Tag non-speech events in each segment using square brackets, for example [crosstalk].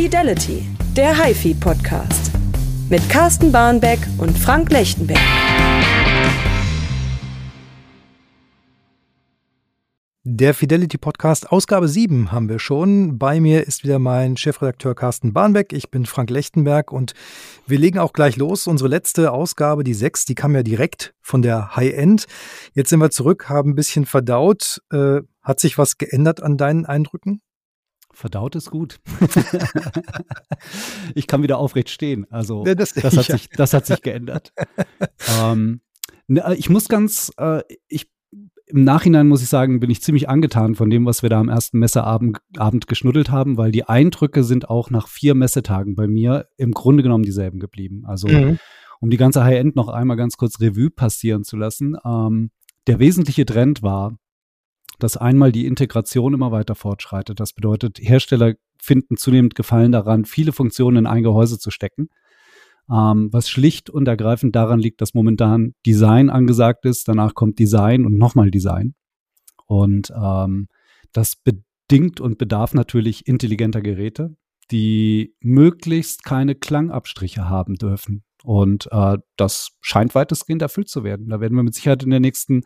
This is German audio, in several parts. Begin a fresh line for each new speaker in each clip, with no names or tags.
Fidelity, der HiFi Podcast. Mit Carsten Barnbeck und Frank Lechtenberg.
Der Fidelity Podcast Ausgabe 7 haben wir schon. Bei mir ist wieder mein Chefredakteur Carsten Barnbeck. Ich bin Frank Lechtenberg und wir legen auch gleich los. Unsere letzte Ausgabe, die 6, die kam ja direkt von der High-End. Jetzt sind wir zurück, haben ein bisschen verdaut. Äh, hat sich was geändert an deinen Eindrücken?
Verdaut ist gut. [laughs] ich kann wieder aufrecht stehen. Also
Ja,
das,
das-
hat [laughs] sich, das hat sich geändert. ähm, ich muss ganz, äh, ich im Nachhinein muss ich sagen, bin ich ziemlich angetan von dem, was wir da am ersten Messeabend Abend geschnuddelt haben, weil die Eindrücke sind auch nach vier Messetagen bei mir im Grunde genommen dieselben geblieben. Also
Mhm.
um die ganze High-End noch einmal ganz kurz Revue passieren zu lassen. Ähm, der wesentliche Trend war, dass einmal die Integration immer weiter fortschreitet. Das bedeutet, Hersteller finden zunehmend Gefallen daran, viele Funktionen in ein Gehäuse zu stecken. Ähm, was schlicht und ergreifend daran liegt, dass momentan Design angesagt ist, danach kommt Design und nochmal Design. Und ähm, das bedingt und bedarf natürlich intelligenter Geräte, die möglichst keine Klangabstriche haben dürfen. Und äh, das scheint weitestgehend erfüllt zu werden. Da werden wir mit Sicherheit in den nächsten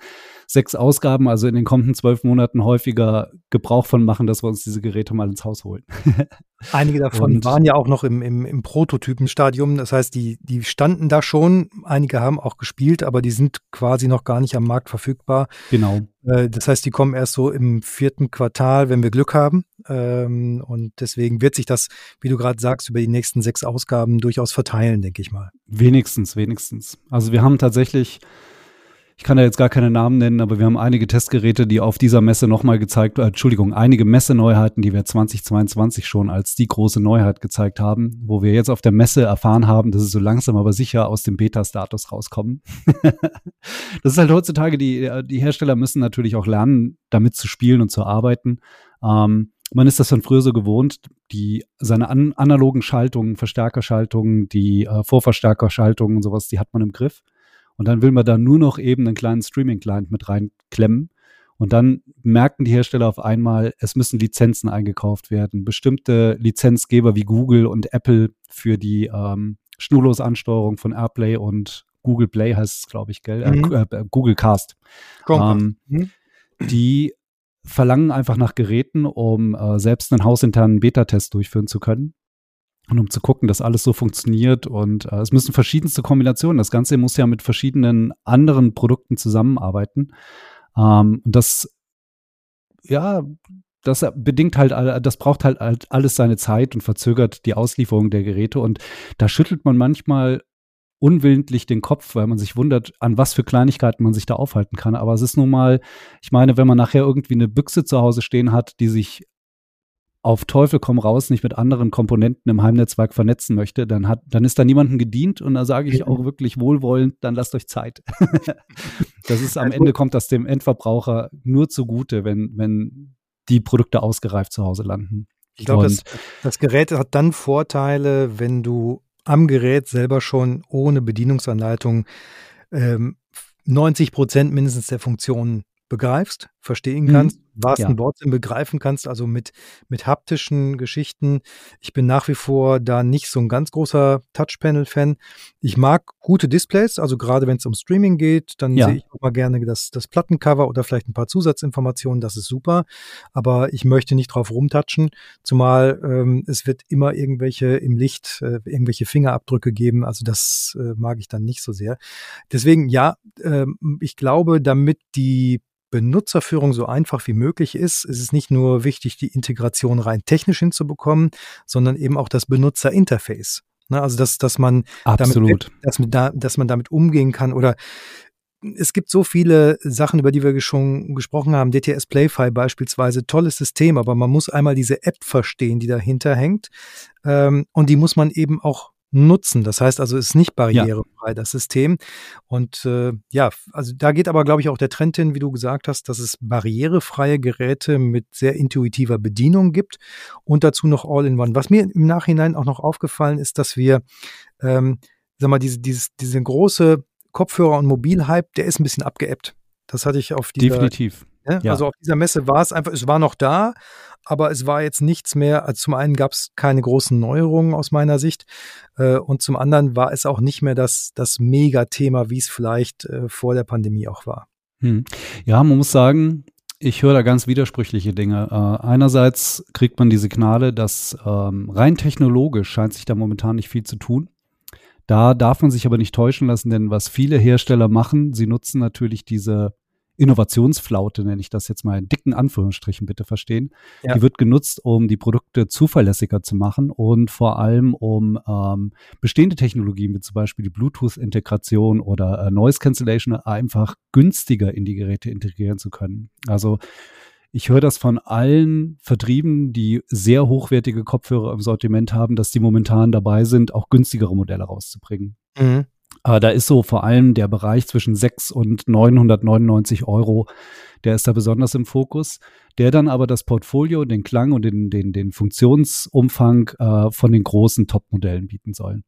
sechs Ausgaben, also in den kommenden zwölf Monaten, häufiger Gebrauch von machen, dass wir uns diese Geräte mal ins Haus holen. [laughs]
Einige davon
Und-
waren ja auch noch im, im, im Prototypenstadium. Das heißt, die, die standen da schon. Einige haben auch gespielt, aber die sind quasi noch gar nicht am Markt verfügbar.
genau.
Äh, Das heißt, die kommen erst so im vierten Quartal, wenn wir Glück haben. Ähm, Und deswegen wird sich das, wie du gerade sagst, über die nächsten sechs Ausgaben durchaus verteilen, denke ich mal.
Wenigstens, wenigstens. Also wir haben tatsächlich, ich kann da jetzt gar keine Namen nennen, aber wir haben einige Testgeräte, die auf dieser Messe nochmal gezeigt, äh, Entschuldigung, einige Messeneuheiten, die wir 2022 schon als die große Neuheit gezeigt haben, wo wir jetzt auf der Messe erfahren haben, dass es so langsam aber sicher aus dem Beta-Status rauskommen. [laughs] das ist halt heutzutage, die, die Hersteller müssen natürlich auch lernen, damit zu spielen und zu arbeiten. Ähm, man ist das von früher so gewohnt, die seine an, analogen Schaltungen, Verstärkerschaltungen, die äh, Vorverstärkerschaltungen und sowas, die hat man im Griff. Und dann will man da nur noch eben einen kleinen Streaming-Client mit reinklemmen. Und dann merken die Hersteller auf einmal, es müssen Lizenzen eingekauft werden. Bestimmte Lizenzgeber wie Google und Apple für die ähm, Schnurlosansteuerung von AirPlay und Google Play heißt es, glaube ich, gell?
Mhm.
Äh, äh, Google Cast. Ähm,
Mhm.
die verlangen einfach nach Geräten, um äh, selbst einen hausinternen Beta-Test durchführen zu können. Und um zu gucken, dass alles so funktioniert. Und äh, es müssen verschiedenste Kombinationen. Das Ganze muss ja mit verschiedenen anderen Produkten zusammenarbeiten. Ähm, und das, ja, das bedingt halt, das braucht halt all- alles seine Zeit und verzögert die Auslieferung der Geräte. Und da schüttelt man manchmal unwillentlich den Kopf, weil man sich wundert, an was für Kleinigkeiten man sich da aufhalten kann. Aber es ist nun mal, ich meine, wenn man nachher irgendwie eine Büchse zu Hause stehen hat, die sich auf Teufel komm raus nicht mit anderen Komponenten im Heimnetzwerk vernetzen möchte, dann hat, dann ist da niemandem gedient und da sage ich auch wirklich wohlwollend, dann lasst euch Zeit. [laughs] das ist am
Also-
Ende kommt das dem Endverbraucher nur zugute, wenn, wenn die Produkte ausgereift zu Hause landen.
Ich glaube, das, das Gerät hat dann Vorteile, wenn du am Gerät selber schon ohne Bedienungsanleitung ähm, 90 Prozent mindestens der Funktionen begreifst, verstehen
Mhm.
kannst, wahrsten
Ja.
Wortsinn begreifen kannst, also mit, mit haptischen Geschichten. Ich bin nach wie vor da nicht so ein ganz großer Touchpanel-Fan. Ich mag gute Displays, also gerade wenn es um Streaming geht, dann
Ja.
sehe ich auch mal gerne das, das Plattencover oder vielleicht ein paar Zusatzinformationen, das ist super. Aber ich möchte nicht drauf rumtatschen, zumal ähm, es wird immer irgendwelche im Licht, äh, irgendwelche Fingerabdrücke geben. Also das äh, mag ich dann nicht so sehr. Deswegen ja, ähm, ich glaube, damit die Benutzerführung so einfach wie möglich ist, ist es nicht nur wichtig, die Integration rein technisch hinzubekommen, sondern eben auch das Benutzerinterface. Ne, also dass, dass man
Absolut.
damit, dass, dass man damit umgehen kann oder es gibt so viele Sachen, über die wir schon gesprochen haben. DTS Playfile beispielsweise, tolles System, aber man muss einmal diese App verstehen, die dahinter hängt. Ähm, und die muss man eben auch nutzen. Das heißt also, es ist nicht barrierefrei, das System. Und äh, ja, also da geht aber, glaube ich, auch der Trend hin, wie du gesagt hast, dass es barrierefreie Geräte mit sehr intuitiver Bedienung gibt und dazu noch All-in-One. Was mir im Nachhinein auch noch aufgefallen ist, dass wir, ähm, sag mal, diese, dieses, diese große Kopfhörer- und Mobilhype, der ist ein bisschen abgeebbt. Das hatte ich auf dieser,
Definitiv.
Ne?
Ja.
Also auf dieser Messe war es einfach, es war noch da, aber es war jetzt nichts mehr. Also zum einen gab es keine großen Neuerungen aus meiner Sicht äh, und zum anderen war es auch nicht mehr das, das Megathema, wie es vielleicht äh, vor der Pandemie auch war.
Hm. Ja, man muss sagen, ich höre da ganz widersprüchliche Dinge. Äh, einerseits kriegt man die Signale, dass ähm, rein technologisch scheint sich da momentan nicht viel zu tun. Da darf man sich aber nicht täuschen lassen, denn was viele Hersteller machen, sie nutzen natürlich diese Innovationsflaute, nenne ich das jetzt mal in dicken Anführungsstrichen bitte verstehen. Ja. Die wird genutzt, um die Produkte zuverlässiger zu machen und vor allem um ähm, bestehende Technologien, wie zum Beispiel die Bluetooth-Integration oder äh, Noise Cancellation, einfach günstiger in die Geräte integrieren zu können. Also ich höre das von allen Vertrieben, die sehr hochwertige Kopfhörer im Sortiment haben, dass die momentan dabei sind, auch günstigere Modelle rauszubringen. Mhm. Aber da ist so vor allem der Bereich zwischen 6 und 999 Euro, der ist da besonders im Fokus, der dann aber das Portfolio, den Klang und den, den, den Funktionsumfang äh, von den großen Top-Modellen bieten soll.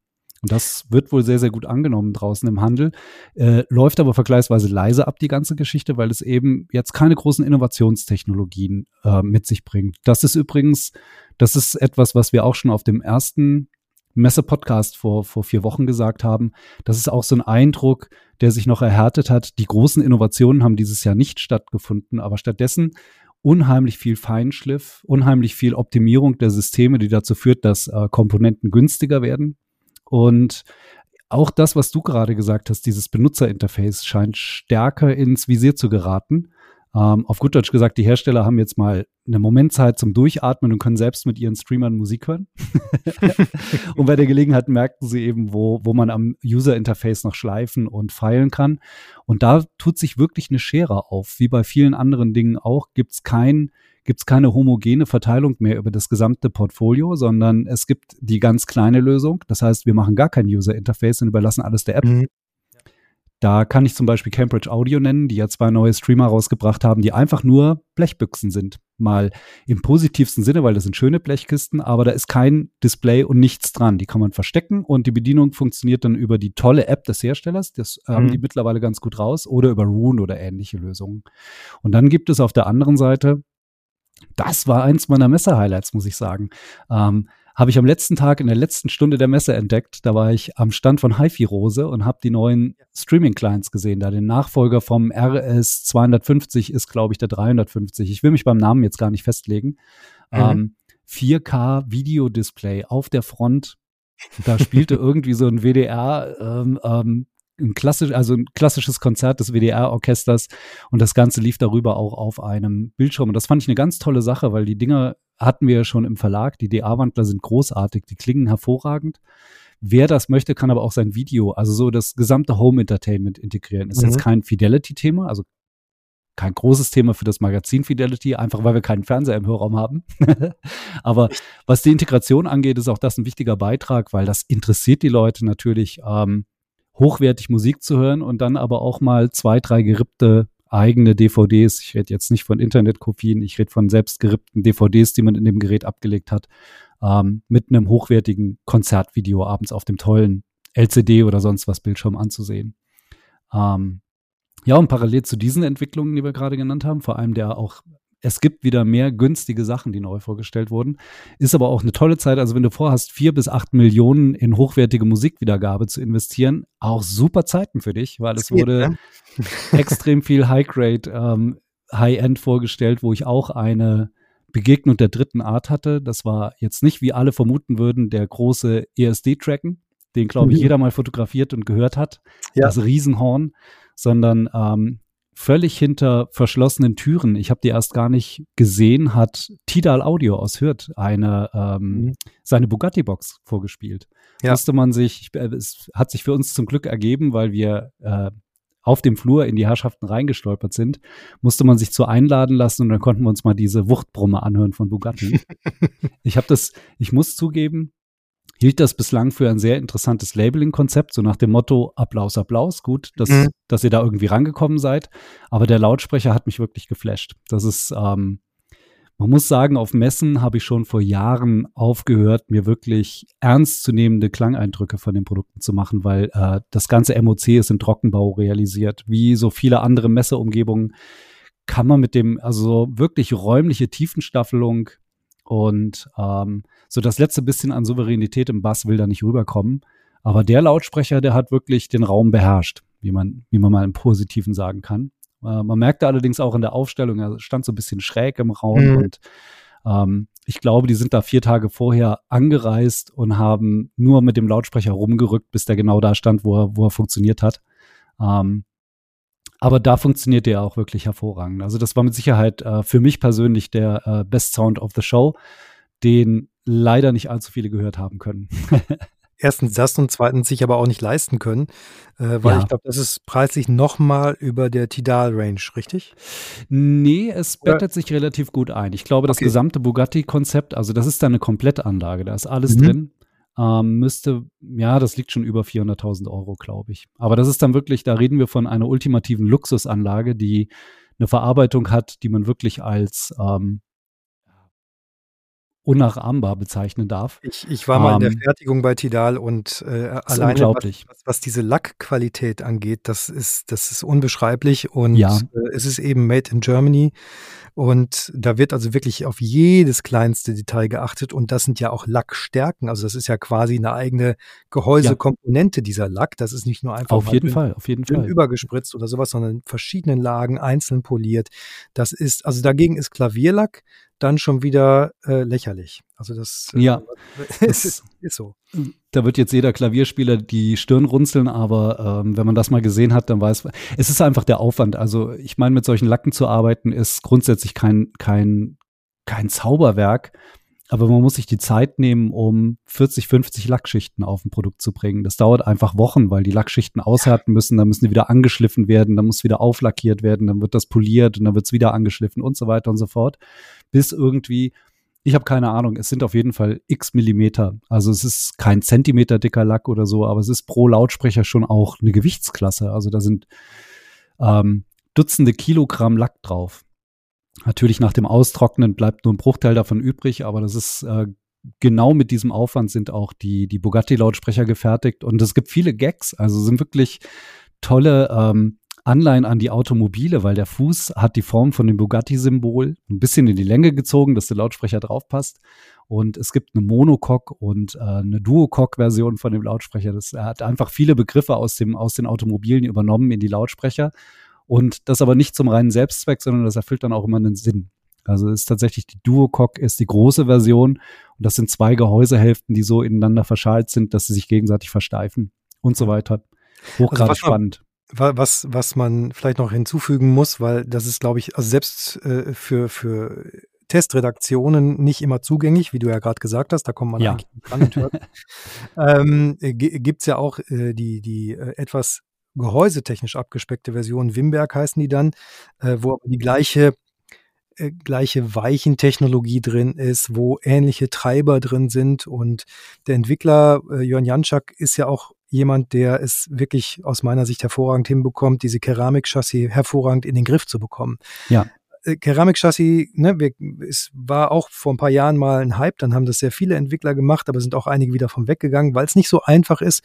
Und das wird wohl sehr, sehr gut angenommen draußen im Handel, äh, läuft aber vergleichsweise leise ab, die ganze Geschichte, weil es eben jetzt keine großen Innovationstechnologien äh, mit sich bringt. Das ist übrigens, das ist etwas, was wir auch schon auf dem ersten Messe-Podcast vor, vor vier Wochen gesagt haben. Das ist auch so ein Eindruck, der sich noch erhärtet hat. Die großen Innovationen haben dieses Jahr nicht stattgefunden, aber stattdessen unheimlich viel Feinschliff, unheimlich viel Optimierung der Systeme, die dazu führt, dass äh, Komponenten günstiger werden. Und auch das, was du gerade gesagt hast, dieses Benutzerinterface scheint stärker ins Visier zu geraten. Ähm, auf gut Deutsch gesagt, die Hersteller haben jetzt mal eine Momentzeit zum Durchatmen und können selbst mit ihren Streamern Musik hören. [laughs] und bei der Gelegenheit merken sie eben, wo, wo man am User-Interface noch schleifen und feilen kann. Und da tut sich wirklich eine Schere auf. Wie bei vielen anderen Dingen auch, gibt's kein gibt's keine homogene Verteilung mehr über das gesamte Portfolio, sondern es gibt die ganz kleine Lösung. Das heißt, wir machen gar kein User-Interface und überlassen alles der App. Mhm. Da kann ich zum Beispiel Cambridge Audio nennen, die ja zwei neue Streamer rausgebracht haben, die einfach nur Blechbüchsen sind. Mal im positivsten Sinne, weil das sind schöne Blechkisten, aber da ist kein Display und nichts dran. Die kann man verstecken und die Bedienung funktioniert dann über die tolle App des Herstellers. Das mhm. haben die mittlerweile ganz gut raus oder über Rune oder ähnliche Lösungen. Und dann gibt es auf der anderen Seite, das war eins meiner Messer-Highlights, muss ich sagen. Ähm, habe ich am letzten Tag in der letzten Stunde der Messe entdeckt. Da war ich am Stand von HiFi Rose und habe die neuen Streaming-Clients gesehen. Da den Nachfolger vom RS 250 ist, glaube ich, der 350. Ich will mich beim Namen jetzt gar nicht festlegen. Mhm. Ähm, 4K Videodisplay auf der Front. Da spielte [laughs] irgendwie so ein WDR ähm, ähm, ein klassisch, also ein klassisches Konzert des WDR-Orchesters und das Ganze lief darüber auch auf einem Bildschirm. Und das fand ich eine ganz tolle Sache, weil die Dinger hatten wir ja schon im Verlag. Die DA-Wandler sind großartig, die klingen hervorragend. Wer das möchte, kann aber auch sein Video, also so das gesamte Home Entertainment integrieren. Ist mhm. jetzt kein Fidelity-Thema, also kein großes Thema für das Magazin Fidelity, einfach weil wir keinen Fernseher im Hörraum haben. [laughs] aber was die Integration angeht, ist auch das ein wichtiger Beitrag, weil das interessiert die Leute natürlich. Ähm, hochwertig Musik zu hören und dann aber auch mal zwei, drei gerippte eigene DVDs. Ich rede jetzt nicht von Internetkopien, ich rede von selbst gerippten DVDs, die man in dem Gerät abgelegt hat, ähm, mit einem hochwertigen Konzertvideo abends auf dem tollen LCD oder sonst was Bildschirm anzusehen. Ähm, ja, und parallel zu diesen Entwicklungen, die wir gerade genannt haben, vor allem der auch es gibt wieder mehr günstige Sachen, die neu vorgestellt wurden. Ist aber auch eine tolle Zeit. Also wenn du vorhast, vier bis acht Millionen in hochwertige Musikwiedergabe zu investieren, auch super Zeiten für dich, weil es wurde ne? [laughs] [laughs] extrem viel High-Grade, ähm, High-End vorgestellt, wo ich auch eine Begegnung der dritten Art hatte. Das war jetzt nicht, wie alle vermuten würden, der große ESD-Tracken, den, glaube ich, mhm. jeder mal fotografiert und gehört hat. Ja. Das Riesenhorn, sondern ähm, völlig hinter verschlossenen Türen, ich habe die erst gar nicht gesehen, hat Tidal Audio aus Hürth eine ähm, mhm. seine Bugatti-Box vorgespielt. Ja. Musste man sich, äh, es hat sich für uns zum Glück ergeben, weil wir äh, auf dem Flur in die Herrschaften reingestolpert sind, musste man sich zu einladen lassen und dann konnten wir uns mal diese Wuchtbrumme anhören von Bugatti. [laughs] ich habe das, ich muss zugeben, hielt das bislang für ein sehr interessantes Labeling-Konzept, so nach dem Motto Applaus, Applaus, gut, dass, mhm. dass ihr da irgendwie rangekommen seid. Aber der Lautsprecher hat mich wirklich geflasht. Das ist, ähm, man muss sagen, auf Messen habe ich schon vor Jahren aufgehört, mir wirklich ernstzunehmende Klangeindrücke von den Produkten zu machen, weil äh, das ganze MOC ist in Trockenbau realisiert. Wie so viele andere Messeumgebungen kann man mit dem, also wirklich räumliche Tiefenstaffelung Und ähm, so das letzte bisschen an Souveränität im Bass will da nicht rüberkommen. Aber der Lautsprecher, der hat wirklich den Raum beherrscht, wie man, wie man mal im Positiven sagen kann. Äh, man merkte allerdings auch in der Aufstellung, er stand so ein bisschen schräg im Raum mhm. und ähm, ich glaube, die sind da vier Tage vorher angereist und haben nur mit dem Lautsprecher rumgerückt, bis der genau da stand, wo er, wo er funktioniert hat. Ähm, aber da funktioniert der auch wirklich hervorragend. Also das war mit Sicherheit äh, für mich persönlich der äh, Best Sound of the Show, den leider nicht allzu viele gehört haben können. [laughs]
erstens das und zweitens sich aber auch nicht leisten können, äh, weil ja. ich glaube, das ist preislich nochmal über der Tidal-Range, richtig?
Nee, es bettet sich relativ gut ein. Ich glaube, das okay. gesamte Bugatti-Konzept, also das ist da eine Komplettanlage, da ist alles mhm. drin. Ähm, müsste, ja, das liegt schon über 400.000 Euro, glaube ich. Aber das ist dann wirklich, da reden wir von einer ultimativen Luxusanlage, die eine Verarbeitung hat, die man wirklich als ähm, unnachahmbar bezeichnen darf.
Ich, ich war mal in der ähm, Fertigung bei Tidal und äh, alleine was, was, was, diese Lackqualität angeht, das ist, das ist unbeschreiblich und ja. äh, es ist eben made in Germany und da wird also wirklich auf jedes kleinste Detail geachtet und das sind ja auch Lackstärken. Also das ist ja quasi eine eigene Gehäusekomponente ja. dieser Lack. Das ist nicht nur einfach
auf jeden dünn, Fall, auf jeden Fall
übergespritzt oder sowas, sondern in verschiedenen Lagen einzeln poliert. Das ist also dagegen ist Klavierlack dann schon wieder äh, lächerlich. Also das,
äh, ja, [laughs] das ist, ist, so. Da wird jetzt jeder Klavierspieler die Stirn runzeln, aber ähm, wenn man das mal gesehen hat, dann weiß man, es ist einfach der Aufwand. Also ich meine, mit solchen Lacken zu arbeiten ist grundsätzlich kein, kein, kein Zauberwerk. Aber man muss sich die Zeit nehmen, um 40, 50 Lackschichten auf ein Produkt zu bringen. Das dauert einfach Wochen, weil die Lackschichten aushärten müssen, dann müssen die wieder angeschliffen werden, dann muss wieder auflackiert werden, dann wird das poliert und dann wird es wieder angeschliffen und so weiter und so fort. Bis irgendwie, ich habe keine Ahnung, es sind auf jeden Fall x Millimeter. Also es ist kein Zentimeter dicker Lack oder so, aber es ist pro Lautsprecher schon auch eine Gewichtsklasse. Also da sind ähm, Dutzende Kilogramm Lack drauf. Natürlich nach dem Austrocknen bleibt nur ein Bruchteil davon übrig, aber das ist äh, genau mit diesem Aufwand sind auch die, die Bugatti-Lautsprecher gefertigt. Und es gibt viele Gags, also sind wirklich tolle ähm, Anleihen an die Automobile, weil der Fuß hat die Form von dem Bugatti-Symbol ein bisschen in die Länge gezogen, dass der Lautsprecher draufpasst. Und es gibt eine Monocoque und äh, eine Duocoque-Version von dem Lautsprecher. Das, er hat einfach viele Begriffe aus, dem, aus den Automobilen übernommen in die Lautsprecher. Und das aber nicht zum reinen Selbstzweck, sondern das erfüllt dann auch immer einen Sinn. Also ist tatsächlich die Duocoque ist die große Version und das sind zwei Gehäusehälften, die so ineinander verschalt sind, dass sie sich gegenseitig versteifen und so weiter. Hochgradig also spannend.
Man, was, was man vielleicht noch hinzufügen muss, weil das ist, glaube ich, also selbst äh, für, für Testredaktionen nicht immer zugänglich, wie du ja gerade gesagt hast, da kommt man ja. eigentlich dran und hört. [laughs] ähm, Gibt es ja auch äh, die, die äh, etwas gehäusetechnisch abgespeckte Version, Wimberg heißen die dann, äh, wo die gleiche äh, gleiche Weichentechnologie drin ist, wo ähnliche Treiber drin sind und der Entwickler äh, Jörn Janczak ist ja auch jemand, der es wirklich aus meiner Sicht hervorragend hinbekommt, diese Keramikchassis hervorragend in den Griff zu bekommen.
Ja.
Äh, Keramikchassis, ne, wir, es war auch vor ein paar Jahren mal ein Hype, dann haben das sehr viele Entwickler gemacht, aber sind auch einige wieder vom weggegangen, weil es nicht so einfach ist,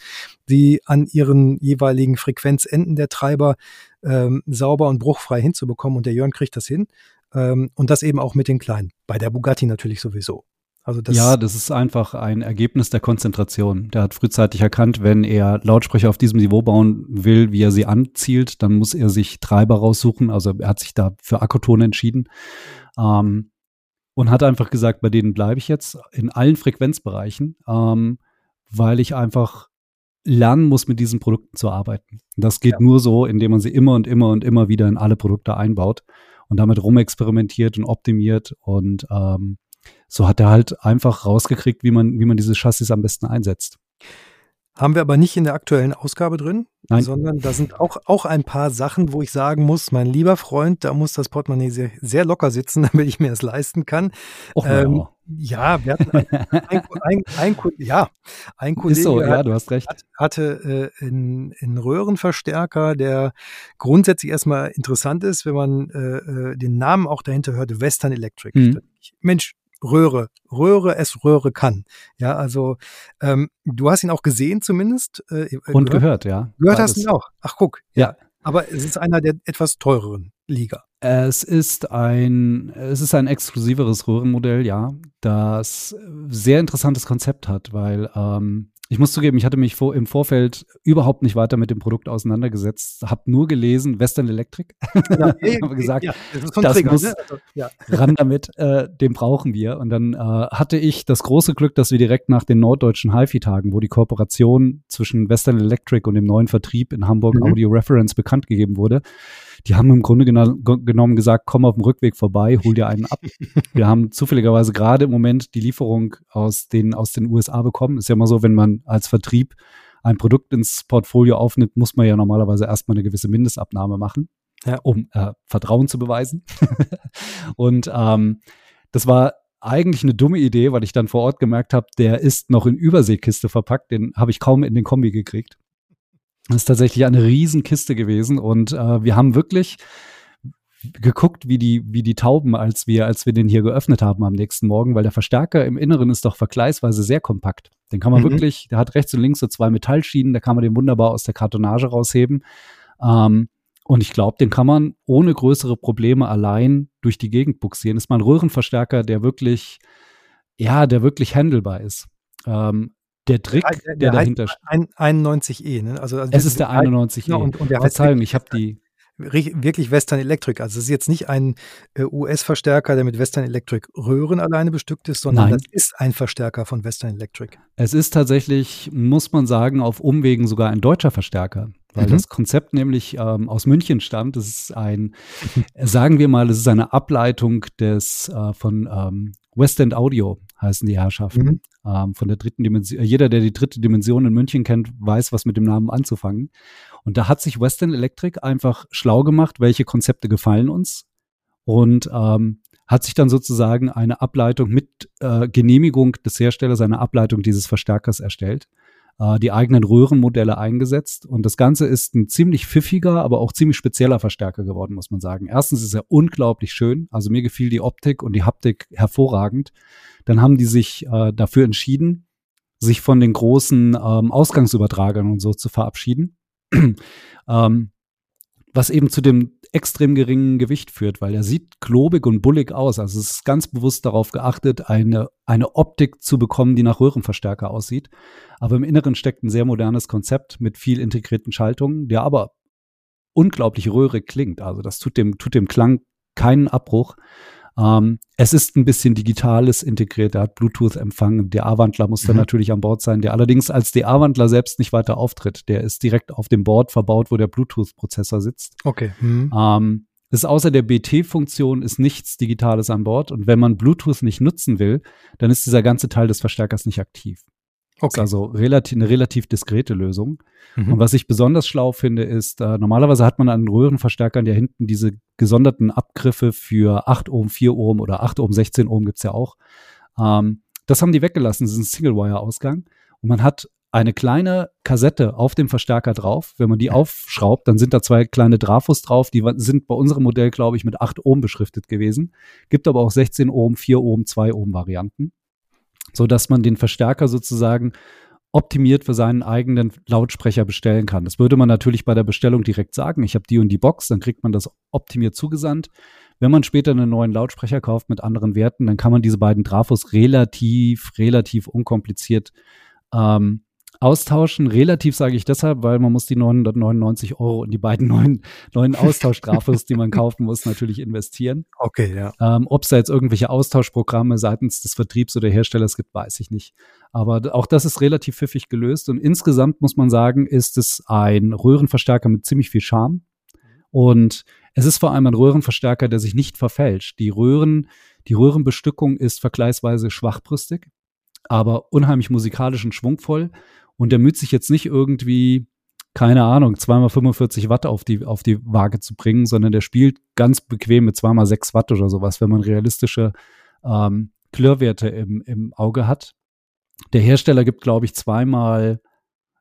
die an ihren jeweiligen Frequenzenden der Treiber ähm, sauber und bruchfrei hinzubekommen. Und der Jörn kriegt das hin. Ähm, und das eben auch mit den Kleinen. Bei der Bugatti natürlich sowieso.
Also das ja, das ist einfach ein Ergebnis der Konzentration. Der hat frühzeitig erkannt, wenn er Lautsprecher auf diesem Niveau bauen will, wie er sie anzielt, dann muss er sich Treiber raussuchen. Also er hat sich da für Akkuton entschieden ähm, und hat einfach gesagt, bei denen bleibe ich jetzt in allen Frequenzbereichen, ähm, weil ich einfach lernen muss, mit diesen Produkten zu arbeiten. Das geht ja. nur so, indem man sie immer und immer und immer wieder in alle Produkte einbaut und damit rumexperimentiert und optimiert und ähm, so hat er halt einfach rausgekriegt, wie man, wie man diese Chassis am besten einsetzt.
Haben wir aber nicht in der aktuellen Ausgabe drin, Nein. sondern da sind auch, auch ein paar Sachen, wo ich sagen muss, mein lieber Freund, da muss das Portemonnaie sehr, sehr locker sitzen, [laughs] damit ich mir es leisten kann.
Och, ähm,
ja, wir hatten ein, ein, ein, ja, ein Kollege
so, ja, du hast recht.
hatte äh, einen, einen Röhrenverstärker, der grundsätzlich erstmal interessant ist, wenn man äh, äh den Namen auch dahinter hört, Western Electric. Mhm. Mensch, Röhre, Röhre es Röhre kann. Ja, also ähm, du hast ihn auch gesehen zumindest.
Äh, äh Und gehört, gehört ja.
Gehört Beides. hast du ihn auch. Ach guck. Ja. ja. Aber es ist einer der etwas teureren Liga.
Es ist ein, es ist ein exklusiveres Röhrenmodell, ja, das sehr interessantes Konzept hat, weil ähm, ich muss zugeben, ich hatte mich vor, im Vorfeld überhaupt nicht weiter mit dem Produkt auseinandergesetzt, habe nur gelesen Western Electric, ja, [laughs] habe gesagt, ja, das, das Trigger, muss ne? also, ja. [laughs] ran damit, äh, den brauchen wir. Und dann äh, hatte ich das große Glück, dass wir direkt nach den norddeutschen HiFi-Tagen, wo die Kooperation zwischen Western Electric und dem neuen Vertrieb in Hamburg mhm. Audio Reference bekannt gegeben wurde, die haben im Grunde gena genommen gesagt, komm auf dem Rückweg vorbei, hol dir einen ab. [laughs] Wir haben zufälligerweise gerade im Moment die Lieferung aus den, aus den USA bekommen. Ist ja immer so, wenn man als Vertrieb ein Produkt ins Portfolio aufnimmt, muss man ja normalerweise erstmal eine gewisse Mindestabnahme machen, ja. um äh, Vertrauen zu beweisen. [laughs] und ähm, das war eigentlich eine dumme Idee, weil ich dann vor Ort gemerkt habe, der ist noch in Überseekiste verpackt, den habe ich kaum in den Kombi gekriegt. Das ist tatsächlich eine Riesenkiste gewesen und äh, wir haben wirklich geguckt, wie die, wie die Tauben, als wir, als wir den hier geöffnet haben am nächsten Morgen, weil der Verstärker im Inneren ist doch vergleichsweise sehr kompakt. Den kann man mhm. wirklich, der hat rechts und links so zwei Metallschienen, da kann man den wunderbar aus der Kartonage rausheben. Ähm, und ich glaube, den kann man ohne größere Probleme allein durch die Gegend buxieren. Ist mal ein Röhrenverstärker, der wirklich, ja, der wirklich handelbar ist. Ähm, der Trick, der, der, der dahinter
steht. 91E, ne?
Also, also es ist der 91E. Genau, und, und der Verzeihung, ich habe die
wirklich Western Electric. Also es ist jetzt nicht ein äh, US-Verstärker, der mit Western Electric Röhren alleine bestückt ist, sondern Nein. das ist ein Verstärker von Western Electric.
Es ist tatsächlich, muss man sagen, auf Umwegen sogar ein deutscher Verstärker, weil mhm. das Konzept nämlich ähm, aus München stammt. Es ist ein, sagen wir mal, es ist eine Ableitung des äh, von ähm, West End Audio heißen die Herrschaften. Mhm. Ähm, von der dritten Dimension. Jeder, der die dritte Dimension in München kennt, weiß, was mit dem Namen anzufangen. Und da hat sich Western Electric einfach schlau gemacht, welche Konzepte gefallen uns. Und ähm, hat sich dann sozusagen eine Ableitung mit äh, Genehmigung des Herstellers, eine Ableitung dieses Verstärkers erstellt äh, die eigenen Röhrenmodelle eingesetzt. Und das Ganze ist ein ziemlich pfiffiger, aber auch ziemlich spezieller Verstärker geworden, muss man sagen. Erstens ist er unglaublich schön. Also mir gefiel die Optik und die Haptik hervorragend. Dann haben die sich äh, dafür entschieden, sich von den großen ähm, Ausgangsübertragern und so zu verabschieden. [clears throat] ähm, was eben zu dem extrem geringen Gewicht führt, weil er sieht klobig und bullig aus. Also es ist ganz bewusst darauf geachtet, eine, eine Optik zu bekommen, die nach Röhrenverstärker aussieht. Aber im Inneren steckt ein sehr modernes Konzept mit viel integrierten Schaltungen, der aber unglaublich röhrig klingt. Also das tut dem, tut dem Klang keinen Abbruch. Ähm, es ist ein bisschen digitales integriert, er hat Bluetooth-Empfang. Der A-Wandler muss mhm. dann natürlich an Bord sein, der allerdings als der A-Wandler selbst nicht weiter auftritt. Der ist direkt auf dem Board verbaut, wo der Bluetooth-Prozessor sitzt.
Okay.
Mhm. Ähm, ist außer der BT-Funktion ist nichts Digitales an Bord. Und wenn man Bluetooth nicht nutzen will, dann ist dieser ganze Teil des Verstärkers nicht aktiv. Okay. also relativ, eine relativ diskrete Lösung. Mhm. Und was ich besonders schlau finde, ist, äh, normalerweise hat man an Röhrenverstärkern ja hinten diese gesonderten Abgriffe für 8 Ohm, 4 Ohm oder 8 Ohm, 16 Ohm gibt's ja auch. Ähm, das haben die weggelassen, das ist ein Single-Wire-Ausgang. Und man hat eine kleine Kassette auf dem Verstärker drauf. Wenn man die aufschraubt, dann sind da zwei kleine Drafos drauf. Die sind bei unserem Modell, glaube ich, mit 8 Ohm beschriftet gewesen. Gibt aber auch 16 Ohm, 4 Ohm, 2 Ohm Varianten so dass man den Verstärker sozusagen optimiert für seinen eigenen Lautsprecher bestellen kann. Das würde man natürlich bei der Bestellung direkt sagen. Ich habe die und die Box, dann kriegt man das optimiert zugesandt. Wenn man später einen neuen Lautsprecher kauft mit anderen Werten, dann kann man diese beiden Trafos relativ, relativ unkompliziert ähm, austauschen. Relativ sage ich deshalb, weil man muss die 999 Euro in die beiden neuen, neuen Austauschstrafos, die man kaufen muss, natürlich investieren.
Okay, ja.
Ähm, Ob es da jetzt irgendwelche Austauschprogramme seitens des Vertriebs oder Herstellers gibt, weiß ich nicht. Aber auch das ist relativ pfiffig gelöst. Und insgesamt muss man sagen, ist es ein Röhrenverstärker mit ziemlich viel Charme. Und es ist vor allem ein Röhrenverstärker, der sich nicht verfälscht. Die Röhren, die Röhrenbestückung ist vergleichsweise schwachbrüstig, aber unheimlich musikalisch und schwungvoll und der müht sich jetzt nicht irgendwie, keine Ahnung, zweimal 45 Watt auf die, auf die Waage zu bringen, sondern der spielt ganz bequem mit zweimal 6 Watt oder sowas, wenn man realistische ähm, Klirrwerte im, im Auge hat. Der Hersteller gibt, glaube ich, zweimal,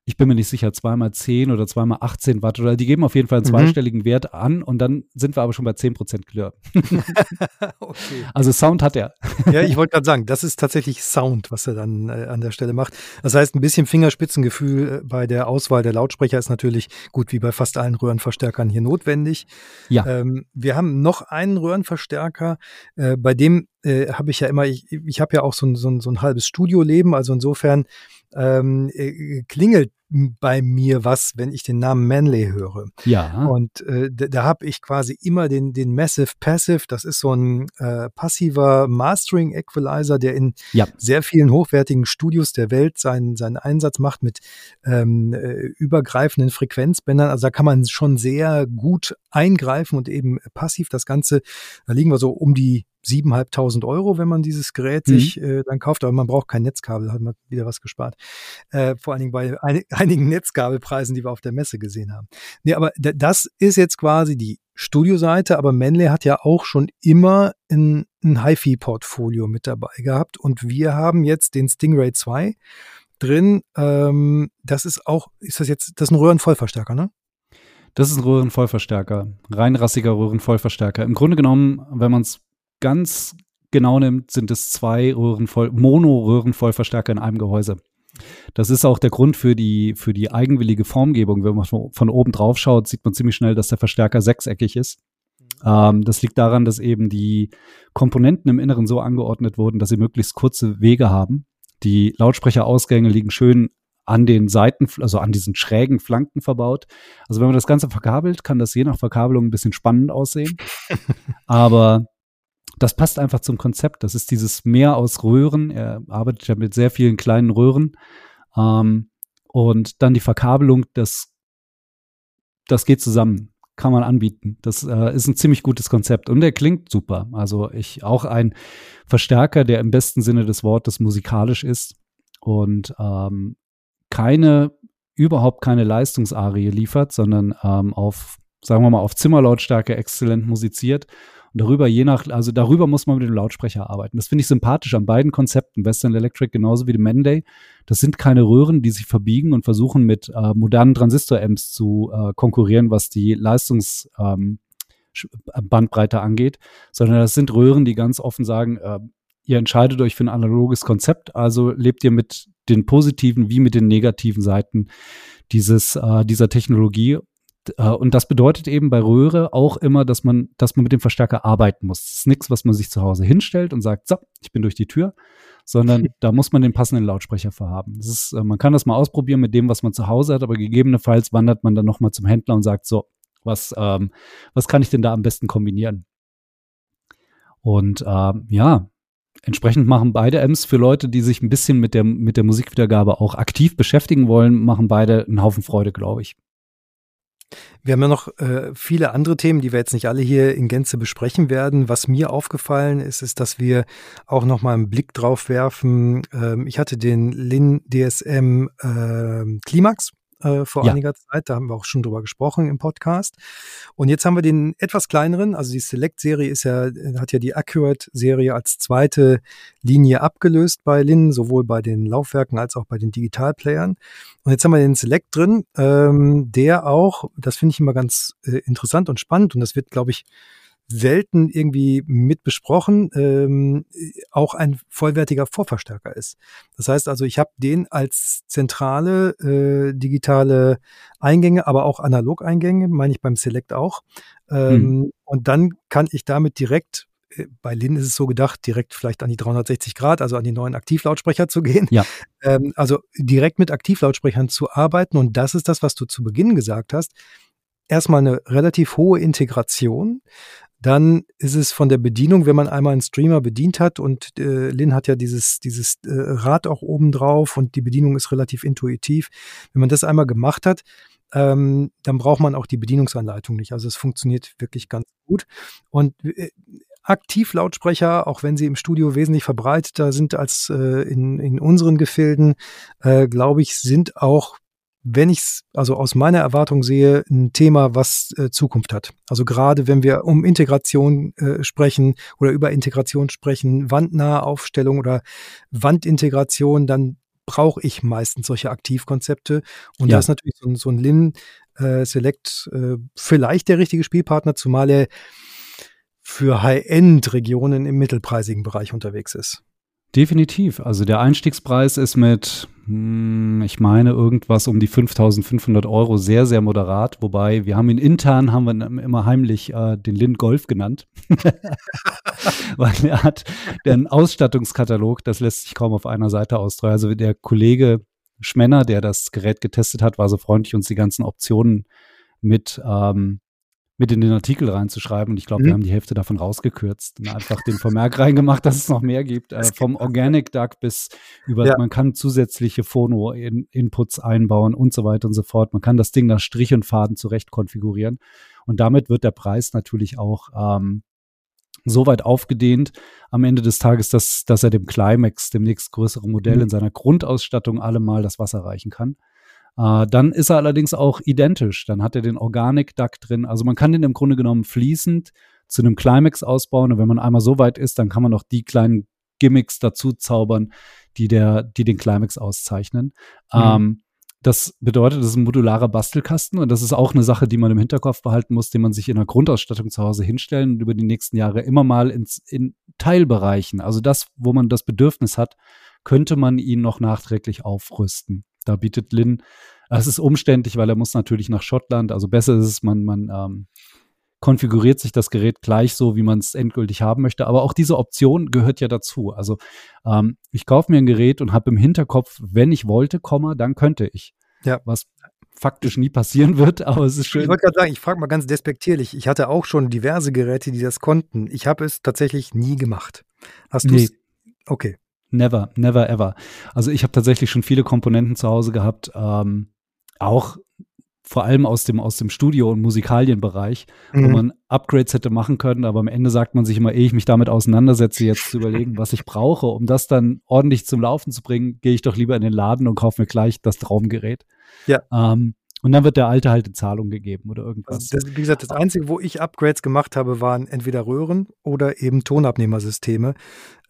ich bin mir nicht sicher, zweimal 10 oder zweimal 18 Watt oder die geben auf jeden Fall einen mhm. zweistelligen Wert an und dann sind wir aber schon bei 10 Prozent Klirr. [laughs] okay. Also Sound hat er.
ja, ich wollte gerade sagen, das ist tatsächlich Sound, was er dann äh, an der Stelle macht. Das heißt, ein bisschen Fingerspitzengefühl äh, bei der Auswahl der Lautsprecher ist natürlich gut wie bei fast allen Röhrenverstärkern hier notwendig. Ja. Ähm, wir haben noch einen Röhrenverstärker, äh, bei dem äh, habe ich ja immer, ich, ich habe ja auch so ein, so, ein, so ein halbes Studioleben, also insofern ähm, äh, klingelt bei mir was, wenn ich den Namen Manley höre. Ja. Und äh, da, da habe ich quasi immer den, den Massive Passive. Das ist so ein äh, passiver Mastering Equalizer, der in ja. sehr vielen hochwertigen Studios der Welt seinen, seinen Einsatz macht mit ähm, äh, übergreifenden Frequenzbändern. Also da kann man schon sehr gut eingreifen und eben passiv das Ganze, da liegen wir so um die 7.500 Euro, wenn man dieses Gerät mhm. sich äh, dann kauft, aber man braucht kein Netzkabel, hat man wieder was gespart. Äh, vor allen Dingen bei ein, einigen Netzkabelpreisen, die wir auf der Messe gesehen haben. Nee, aber das ist jetzt quasi die Studioseite, aber Manley hat ja auch schon immer ein, ein HiFi-Portfolio mit dabei gehabt und wir haben jetzt den Stingray 2 drin. Ähm, das ist auch, ist das jetzt, das ist ein Röhrenvollverstärker, ne?
Das ist ein Röhrenvollverstärker, reinrassiger Röhrenvollverstärker. Im Grunde genommen, wenn man es ganz genau nimmt, sind es zwei Röhrenvoll, Mono-Röhrenvollverstärker in einem Gehäuse. Das ist auch der Grund für die, für die eigenwillige Formgebung. Wenn man von oben drauf schaut, sieht man ziemlich schnell, dass der Verstärker sechseckig ist. Ähm, das liegt daran, dass eben die Komponenten im Inneren so angeordnet wurden, dass sie möglichst kurze Wege haben. Die Lautsprecherausgänge liegen schön an den Seiten, also an diesen schrägen Flanken verbaut. Also wenn man das Ganze verkabelt, kann das je nach Verkabelung ein bisschen spannend aussehen. [laughs] Aber das passt einfach zum Konzept. Das ist dieses Meer aus Röhren. Er arbeitet ja mit sehr vielen kleinen Röhren. Ähm, und dann die Verkabelung, das, das geht zusammen. Kann man anbieten. Das äh, ist ein ziemlich gutes Konzept und der klingt super. Also ich auch ein Verstärker, der im besten Sinne des Wortes musikalisch ist und ähm, keine, überhaupt keine Leistungsarie liefert, sondern ähm, auf, sagen wir mal, auf Zimmerlautstärke exzellent musiziert und darüber je nach, also darüber muss man mit dem Lautsprecher arbeiten. Das finde ich sympathisch an beiden Konzepten, Western Electric genauso wie dem Menday. Das sind keine Röhren, die sich verbiegen und versuchen mit äh, modernen Transistor-Amps zu äh, konkurrieren, was die Leistungsbandbreite ähm, angeht, sondern das sind Röhren, die ganz offen sagen, äh, ihr entscheidet euch für ein analoges Konzept, also lebt ihr mit den positiven wie mit den negativen Seiten dieses, äh, dieser Technologie äh, und das bedeutet eben bei Röhre auch immer, dass man, dass man mit dem Verstärker arbeiten muss. Das ist nichts, was man sich zu Hause hinstellt und sagt, so, ich bin durch die Tür, sondern [laughs] da muss man den passenden Lautsprecher für haben. Das ist, äh, man kann das mal ausprobieren mit dem, was man zu Hause hat, aber gegebenenfalls wandert man dann nochmal zum Händler und sagt, so, was, ähm, was kann ich denn da am besten kombinieren? Und ähm, ja, entsprechend machen beide Amps für Leute, die sich ein bisschen mit der, mit der Musikwiedergabe auch aktiv beschäftigen wollen, machen beide einen Haufen Freude, glaube ich.
Wir haben ja noch äh, viele andere Themen, die wir jetzt nicht alle hier in Gänze besprechen werden. Was mir aufgefallen ist, ist, dass wir auch noch mal einen Blick drauf werfen. Ähm, ich hatte den Lin DSM äh, Climax äh, vor ja. einiger Zeit. Da haben wir auch schon drüber gesprochen im Podcast. Und jetzt haben wir den etwas kleineren, also die Select-Serie ist ja, hat ja die Accurate-Serie als zweite Linie abgelöst bei Lin, sowohl bei den Laufwerken als auch bei den Digitalplayern. Und jetzt haben wir den Select drin, ähm, der auch, das finde ich immer ganz äh, interessant und spannend und das wird, glaube ich, selten irgendwie mit besprochen, ähm, auch ein vollwertiger Vorverstärker ist. Das heißt also, ich habe den als zentrale äh, digitale Eingänge, aber auch Analog-Eingänge, meine ich beim Select auch. Ähm, mhm. Und dann kann ich damit direkt äh, bei Lin ist es so gedacht, direkt vielleicht an die 360 Grad, also an die neuen Aktivlautsprecher zu gehen. Ja. Ähm, also direkt mit Aktivlautsprechern zu arbeiten. Und das ist das, was du zu Beginn gesagt hast. Erstmal eine relativ hohe Integration. Dann ist es von der Bedienung, wenn man einmal einen Streamer bedient hat und äh, Lin hat ja dieses, dieses äh, Rad auch oben drauf und die Bedienung ist relativ intuitiv. Wenn man das einmal gemacht hat, ähm, dann braucht man auch die Bedienungsanleitung nicht. Also es funktioniert wirklich ganz gut. Und äh, Aktivlautsprecher, auch wenn sie im Studio wesentlich verbreiteter sind als äh, in, in unseren Gefilden, äh, glaube ich, sind auch wenn ich es also aus meiner Erwartung sehe, ein Thema, was äh, Zukunft hat. Also gerade wenn wir um Integration äh, sprechen oder über Integration sprechen, wandnahe Aufstellung oder Wandintegration, dann brauche ich meistens solche Aktivkonzepte. Und
Ja.
da ist natürlich so ein, so ein Lin äh, Select äh, vielleicht der richtige Spielpartner, zumal er für High-End-Regionen im mittelpreisigen Bereich unterwegs ist.
Definitiv. Also der Einstiegspreis ist mit, hm, ich meine, irgendwas um die 5500 Euro sehr, sehr moderat. Wobei wir haben ihn intern, haben wir immer heimlich äh, den Lind Golf genannt. [laughs] Weil er hat den Ausstattungskatalog, das lässt sich kaum auf einer Seite ausstreuen. Also der Kollege Schmenner, der das Gerät getestet hat, war so freundlich, uns die ganzen Optionen mit ähm, mit in den Artikel reinzuschreiben. Und ich glaube, wir
Mhm.
haben die Hälfte davon rausgekürzt und einfach den Vermerk [laughs] reingemacht, dass es noch mehr gibt. Äh, vom Organic Duck bis über,
Ja.
man kann zusätzliche Phono-Inputs einbauen und so weiter und so fort. Man kann das Ding nach Strich und Faden zurecht konfigurieren. Und damit wird der Preis natürlich auch ähm, so weit aufgedehnt am Ende des Tages, dass, dass er dem Climax, dem nächstgrößeren Modell
Mhm.
in seiner Grundausstattung allemal das Wasser reichen kann. Äh, dann ist er allerdings auch identisch. Dann hat er den Organic Duck drin. Also man kann den im Grunde genommen fließend zu einem Climax ausbauen. Und wenn man einmal so weit ist, dann kann man noch die kleinen Gimmicks dazu zaubern, die der, die den Climax auszeichnen.
Mhm.
Ähm, das bedeutet, das ist ein modularer Bastelkasten und das ist auch eine Sache, die man im Hinterkopf behalten muss, den man sich in der Grundausstattung zu Hause hinstellen und über die nächsten Jahre immer mal ins, in Teilbereichen, also das, wo man das Bedürfnis hat, könnte man ihn noch nachträglich aufrüsten. Da bietet Lin, es ist umständlich, weil er muss natürlich nach Schottland, also besser ist es, man, man ähm, konfiguriert sich das Gerät gleich so, wie man es endgültig haben möchte. Aber auch diese Option gehört ja dazu. Also ähm, ich kaufe mir ein Gerät und habe im Hinterkopf, wenn ich wollte, Komma, dann könnte ich.
Ja.
Was faktisch nie passieren wird, aber es ist
Ich
schön.
wollte gerade sagen, ich frage mal ganz despektierlich. Ich hatte auch schon diverse Geräte, die das konnten. Ich habe es tatsächlich nie gemacht. Hast du es? Okay.
Never, never ever. Also ich habe tatsächlich schon viele Komponenten zu Hause gehabt, ähm, auch vor allem aus dem, aus dem Studio- und Musikalienbereich, wo
Mhm.
man Upgrades hätte machen können, aber am Ende sagt man sich immer, ehe ich mich damit auseinandersetze, jetzt zu überlegen, was ich brauche, um das dann ordentlich zum Laufen zu bringen, gehe ich doch lieber in den Laden und kaufe mir gleich das Traumgerät.
Ja.
Ähm, und dann wird der alte halt in Zahlung gegeben oder irgendwas.
Also das, wie gesagt, das Einzige, wo ich Upgrades gemacht habe, waren entweder Röhren oder eben Tonabnehmersysteme.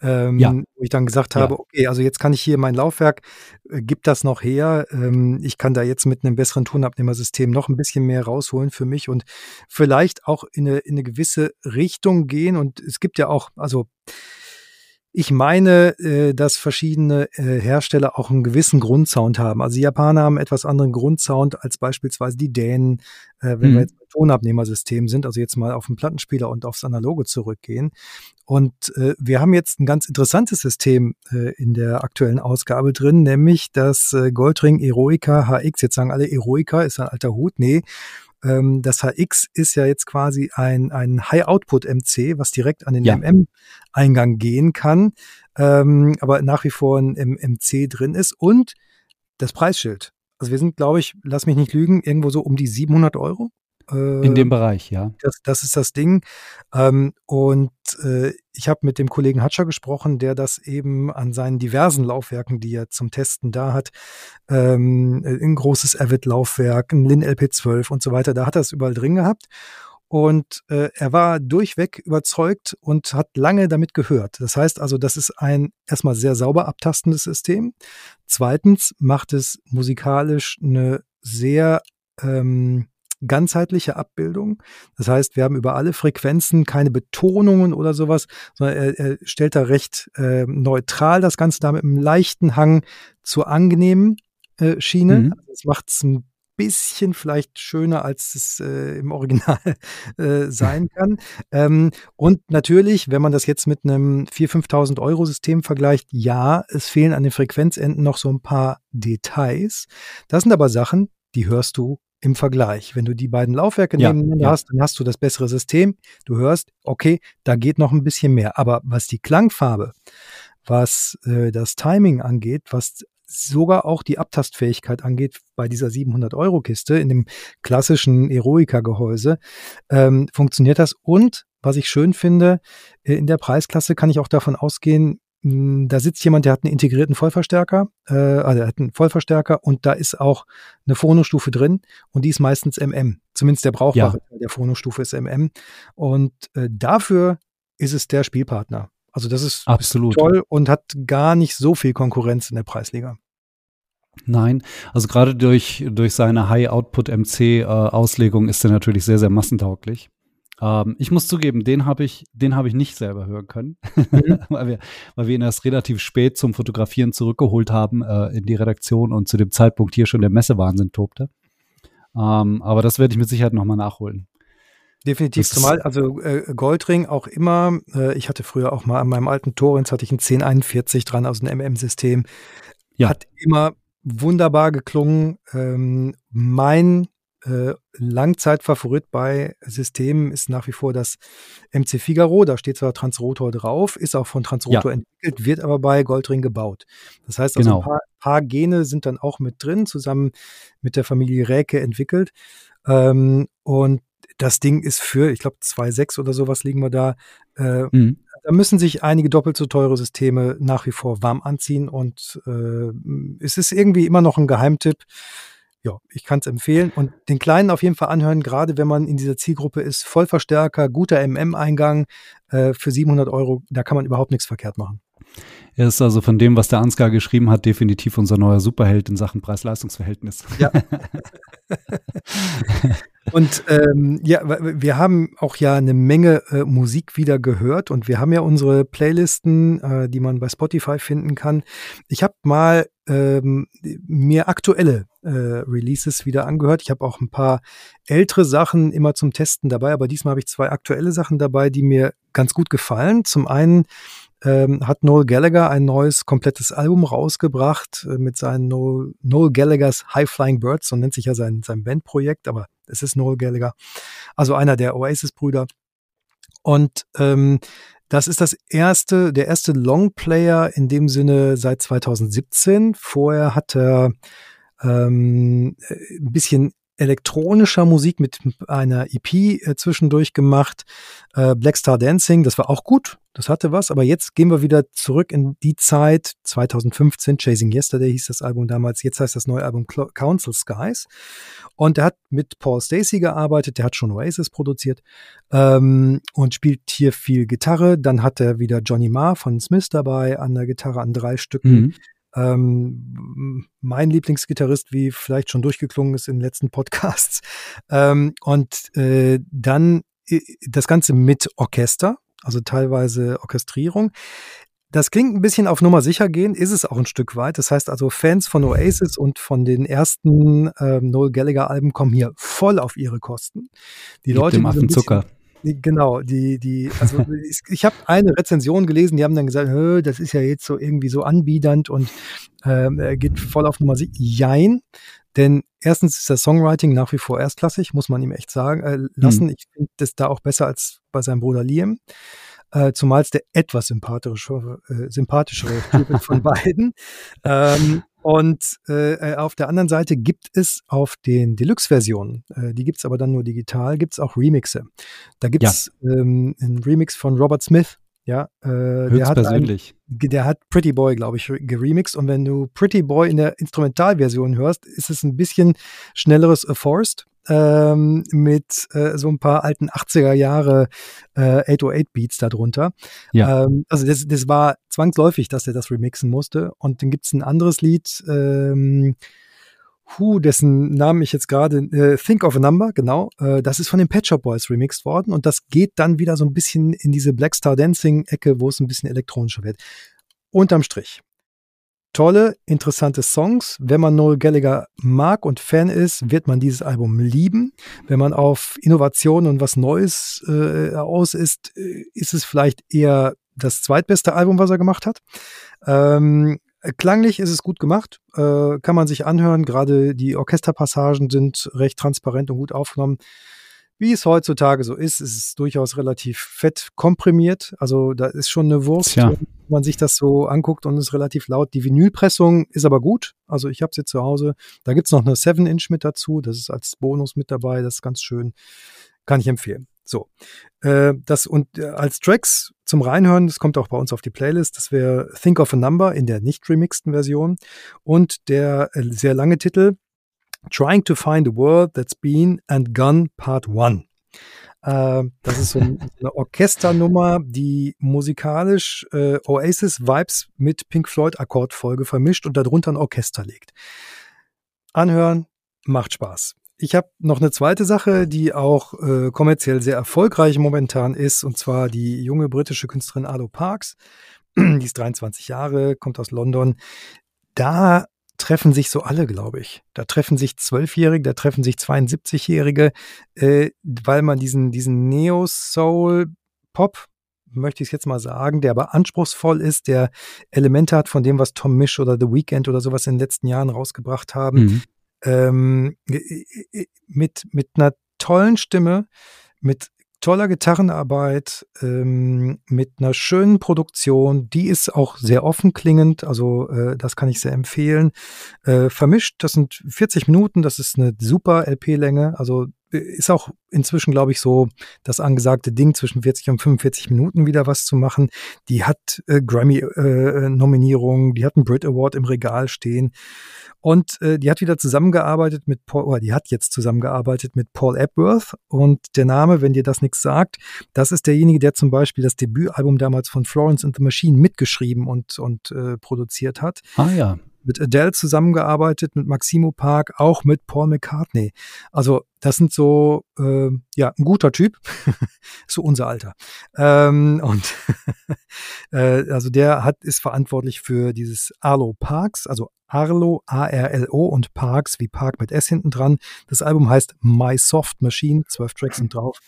Ähm,
Ja.
Wo ich dann gesagt
Ja.
habe, okay, also jetzt kann ich hier mein Laufwerk, äh, gibt das noch her. Ähm, ich kann da jetzt mit einem besseren Tonabnehmersystem noch ein bisschen mehr rausholen für mich und vielleicht auch in eine, in eine gewisse Richtung gehen. Und es gibt ja auch, also ich meine, äh, dass verschiedene äh, Hersteller auch einen gewissen Grundsound haben. Also die Japaner haben etwas anderen Grundsound als beispielsweise die Dänen, äh, wenn
Mhm.
wir jetzt bei Tonabnehmersystemen sind, also jetzt mal auf den Plattenspieler und aufs Analoge zurückgehen. Und äh, wir haben jetzt ein ganz interessantes System äh, in der aktuellen Ausgabe drin, nämlich das äh, Goldring Eroica HX. Jetzt sagen alle, Eroica ist ein alter Hut. Nee, ähm, das HX ist ja jetzt quasi ein, ein High-Output-MC, was direkt an den
Ja.
MM-Eingang gehen kann, ähm, aber nach wie vor ein M- MC drin ist. Und das Preisschild. Also wir sind, glaube ich, lass mich nicht lügen, irgendwo so um die 700 Euro. Äh,
in dem Bereich, ja.
das, das ist das Ding. Ähm, und äh, ich habe mit dem Kollegen Hatscher gesprochen, der das eben an seinen diversen Laufwerken, die er zum Testen da hat, ähm, ein großes Avid-Laufwerk, ein Lin LP12 und so weiter, da hat er es überall drin gehabt. Und äh, er war durchweg überzeugt und hat lange damit gehört. Das heißt also, das ist ein erstmal sehr sauber abtastendes System. Zweitens macht es musikalisch eine sehr ähm, ganzheitliche Abbildung. Das heißt, wir haben über alle Frequenzen keine Betonungen oder sowas, sondern er, er stellt da recht äh, neutral das Ganze da mit einem leichten Hang zur angenehmen äh, Schiene.
Mhm.
Also das macht es ein bisschen vielleicht schöner, als es äh, im Original [laughs] äh, sein [laughs] kann. ähm, und natürlich, wenn man das jetzt mit einem 4.000, 5.000 Euro System vergleicht, ja, es fehlen an den Frequenzenden noch so ein paar Details. Das sind aber Sachen, die hörst du im Vergleich. Wenn du die beiden Laufwerke
Ja,
nebeneinander
ja.
hast, dann hast du das bessere System. Du hörst, okay, da geht noch ein bisschen mehr. Aber was die Klangfarbe, was äh, das Timing angeht, was sogar auch die Abtastfähigkeit angeht bei dieser 700 Euro Kiste in dem klassischen Eroica Gehäuse, ähm, funktioniert das. Und was ich schön finde, äh, in der Preisklasse kann ich auch davon ausgehen, da sitzt jemand, der hat einen integrierten Vollverstärker, äh, also er hat einen Vollverstärker und da ist auch eine Phonostufe drin und die ist meistens MM. Zumindest der brauchbare Teil der Phonostufe ist MM. Und äh, dafür ist es der Spielpartner. Also das ist
Absolut.
toll und hat gar nicht so viel Konkurrenz in der Preisliga.
Nein, also gerade durch, durch seine High-Output-MC-Auslegung äh, ist er natürlich sehr, sehr massentauglich. Ähm, ich muss zugeben, den habe ich, den habe ich nicht selber hören können, mhm. [laughs] weil, wir, weil wir ihn erst relativ spät zum Fotografieren zurückgeholt haben äh, in die Redaktion und zu dem Zeitpunkt hier schon der Messewahnsinn tobte. Ähm, aber das werde ich mit Sicherheit nochmal nachholen.
Definitiv, zumal also äh, Goldring auch immer, äh, ich hatte früher auch mal an meinem alten Torrens hatte ich ein 1041 dran aus dem MM-System, ja. hat immer wunderbar geklungen. Ähm, mein äh, Langzeitfavorit bei Systemen ist nach wie vor das MC Figaro. Da steht zwar Transrotor drauf, ist auch von Transrotor ja. entwickelt, wird aber bei Goldring gebaut. Das heißt also, genau. ein paar, paar, Gene sind dann auch mit drin, zusammen mit der Familie Räke entwickelt. Ähm, und das Ding ist für, ich glaube, 2,6 oder sowas liegen wir da. Äh, mhm. Da müssen sich einige doppelt so teure Systeme nach wie vor warm anziehen und äh, es ist irgendwie immer noch ein Geheimtipp ja, ich kann es empfehlen und den Kleinen auf jeden Fall anhören, gerade wenn man in dieser Zielgruppe ist. Vollverstärker, guter MM-Eingang äh, für 700 Euro, da kann man überhaupt nichts verkehrt machen.
Er ist also von dem, was der Ansgar geschrieben hat, definitiv unser neuer Superheld in Sachen Preis-Leistungs-Verhältnis.
Ja. [laughs] [laughs] und ähm, ja, wir haben auch ja eine Menge äh, Musik wieder gehört und wir haben ja unsere Playlisten, äh, die man bei Spotify finden kann. Ich habe mal ähm, mir aktuelle äh, Releases wieder angehört. Ich habe auch ein paar ältere Sachen immer zum Testen dabei, aber diesmal habe ich zwei aktuelle Sachen dabei, die mir ganz gut gefallen. Zum einen ähm, hat Noel Gallagher ein neues komplettes Album rausgebracht äh, mit seinen Noel, Noel Gallaghers High Flying Birds, so nennt sich ja sein, sein Bandprojekt, aber es ist Noel Gallagher, also einer der Oasis-Brüder. Und ähm, das ist das erste, der erste Longplayer in dem Sinne seit 2017. Vorher hat er ähm, ein bisschen elektronischer Musik mit einer EP äh, zwischendurch gemacht. Äh, Black Star Dancing, das war auch gut, das hatte was, aber jetzt gehen wir wieder zurück in die Zeit 2015. Chasing Yesterday hieß das Album damals, jetzt heißt das neue Album Council Skies. Und er hat mit Paul Stacey gearbeitet, der hat schon Oasis produziert ähm, und spielt hier viel Gitarre. Dann hat er wieder Johnny Marr von Smith dabei an der Gitarre an drei Stücken. Mhm. Ähm, mein Lieblingsgitarrist, wie vielleicht schon durchgeklungen ist in den letzten Podcasts. [laughs] Ähm, und äh, dann äh, das Ganze mit Orchester, also teilweise Orchestrierung. Das klingt ein bisschen auf Nummer sicher gehen, ist es auch ein Stück weit. Das heißt also, Fans von Oasis und von den ersten ähm, Noel Gallagher-Alben kommen hier voll auf ihre Kosten.
Die Leute, dem Affen Zucker.
Genau, die, die, also [laughs] ich, habe eine Rezension gelesen, die haben dann gesagt, das ist ja jetzt so irgendwie so anbiedernd und ähm, geht voll auf Nummer sicher. Jein, denn erstens ist das Songwriting nach wie vor erstklassig, muss man ihm echt sagen, äh, lassen. Hm. Ich finde das da auch besser als bei seinem Bruder Liam. Äh, zumal es der etwas sympathischere, äh, sympathischere Typ von [laughs] beiden. Ähm, und äh, äh, auf der anderen Seite gibt es auf den Deluxe-Versionen, äh, die gibt es aber dann nur digital, gibt es auch Remixe. Da gibt es ja. ähm, einen Remix von Robert Smith, ja,
äh, der, hat.
Ein, der hat Pretty Boy, glaube ich, geremixed. Und wenn du Pretty Boy in der Instrumentalversion hörst, ist es ein bisschen schnelleres A Forest ähm, mit äh, so ein paar alten 80er Jahre äh, 808 Beats darunter. Ja. Ähm, also das, das war zwangsläufig, dass er das remixen musste. Und dann gibt's ein anderes Lied, ähm, Hu, dessen Namen ich jetzt gerade, äh, Think of a Number, genau, äh, das ist von den Pet Shop Boys remixed worden und das geht dann wieder so ein bisschen in diese Black Star Dancing Ecke, wo es ein bisschen elektronischer wird. Unterm Strich. Tolle, interessante Songs. Wenn man Noel Gallagher mag und Fan ist, wird man dieses Album lieben. Wenn man auf Innovation und was Neues äh, aus ist, äh, ist es vielleicht eher das zweitbeste Album, was er gemacht hat. Ähm, Klanglich ist es gut gemacht, äh, kann man sich anhören. Gerade die Orchesterpassagen sind recht transparent und gut aufgenommen. Wie es heutzutage so ist, ist es durchaus relativ fett komprimiert. Also da ist schon eine Wurst, Tja. wenn man sich das so anguckt und ist relativ laut. Die Vinylpressung ist aber gut. Also ich habe sie zu Hause. Da gibt's noch eine 7-Inch mit dazu. Das ist als Bonus mit dabei. Das ist ganz schön. Kann ich empfehlen. So, äh, das und äh, als Tracks zum Reinhören, das kommt auch bei uns auf die Playlist, das wäre Think of a Number in der nicht remixten Version und der äh, sehr lange Titel Trying to Find a World That's Been and Gone Part 1. Äh, das ist [laughs] so eine Orchesternummer, die musikalisch äh, Oasis-Vibes mit Pink Floyd-Akkordfolge vermischt und darunter ein Orchester legt. Anhören, macht Spaß. Ich habe noch eine zweite Sache, die auch äh, kommerziell sehr erfolgreich momentan ist, und zwar die junge britische Künstlerin Ado Parks. die ist 23 Jahre, kommt aus London. Da treffen sich so alle, glaube ich. Da treffen sich Zwölfjährige, da treffen sich 72-Jährige, äh, weil man diesen, diesen Neo-Soul-Pop, möchte ich es jetzt mal sagen, der aber anspruchsvoll ist, der Elemente hat von dem, was Tom Misch oder The Weeknd oder sowas in den letzten Jahren rausgebracht haben, mhm. Ähm, mit, mit einer tollen Stimme, mit toller Gitarrenarbeit, ähm, mit einer schönen Produktion. Die ist auch sehr offen klingend, also äh, das kann ich sehr empfehlen. Äh, vermischt, das sind 40 Minuten, das ist eine super LP-Länge. Also ist auch inzwischen, glaube ich, so das angesagte Ding, zwischen 40 und 45 Minuten wieder was zu machen. Die hat äh, Grammy-Nominierungen, äh, die hat einen Brit Award im Regal stehen. Und äh, die hat wieder zusammengearbeitet mit Paul, oder die hat jetzt zusammengearbeitet mit Paul Epworth. Und der Name, wenn dir das nichts sagt, das ist derjenige, der zum Beispiel das Debütalbum damals von Florence and the Machine mitgeschrieben und, und äh, produziert hat.
Ah ja
mit Adele zusammengearbeitet, mit Maximo Park, auch mit Paul McCartney. Also das sind so, äh, ja, ein guter Typ, [laughs] so unser Alter. Ähm, und [laughs] äh, also der hat ist verantwortlich für dieses Arlo Parks, also Arlo, A-R-L-O und Parks wie Park mit S hinten dran. Das Album heißt My Soft Machine, zwölf Tracks sind drauf.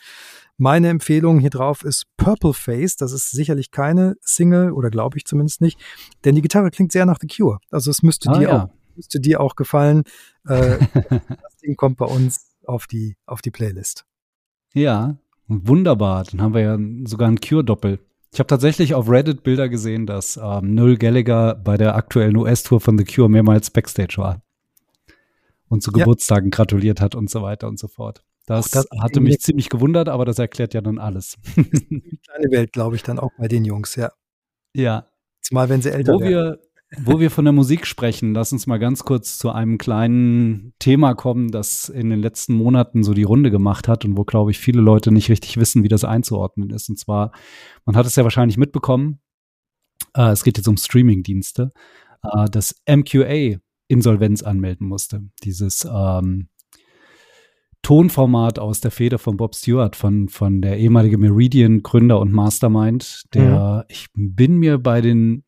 Meine Empfehlung hier drauf ist Purple Face. Das ist sicherlich keine Single oder glaube ich zumindest nicht, denn die Gitarre klingt sehr nach The Cure. Also es müsste ah, dir ja. auch müsste dir auch gefallen. Äh, [laughs] das Ding kommt bei uns auf die auf die Playlist.
Ja, wunderbar. Dann haben wir ja sogar ein Cure-Doppel. Ich habe tatsächlich auf Reddit Bilder gesehen, dass ähm, Noel Gallagher bei der aktuellen US-Tour von The Cure mehrmals Backstage war und zu Geburtstagen ja. gratuliert hat und so weiter und so fort. Das, das hatte mich ziemlich gewundert, aber das erklärt ja dann alles. [laughs]
Eine kleine Welt, glaube ich, dann auch bei den Jungs, ja.
Ja.
Zumal, wenn sie älter
wo werden. Wir, wo wir von der Musik sprechen, lass uns mal ganz kurz zu einem kleinen Thema kommen, das in den letzten Monaten so die Runde gemacht hat und wo, glaube ich, viele Leute nicht richtig wissen, wie das einzuordnen ist. Und zwar, man hat es ja wahrscheinlich mitbekommen, äh, es geht jetzt um Streaming-Dienste, äh, dass MQA Insolvenz anmelden musste. Dieses ähm, Tonformat aus der Feder von Bob Stewart, von, von der ehemalige Meridian-Gründer und Mastermind, der, mhm. ich bin mir bei den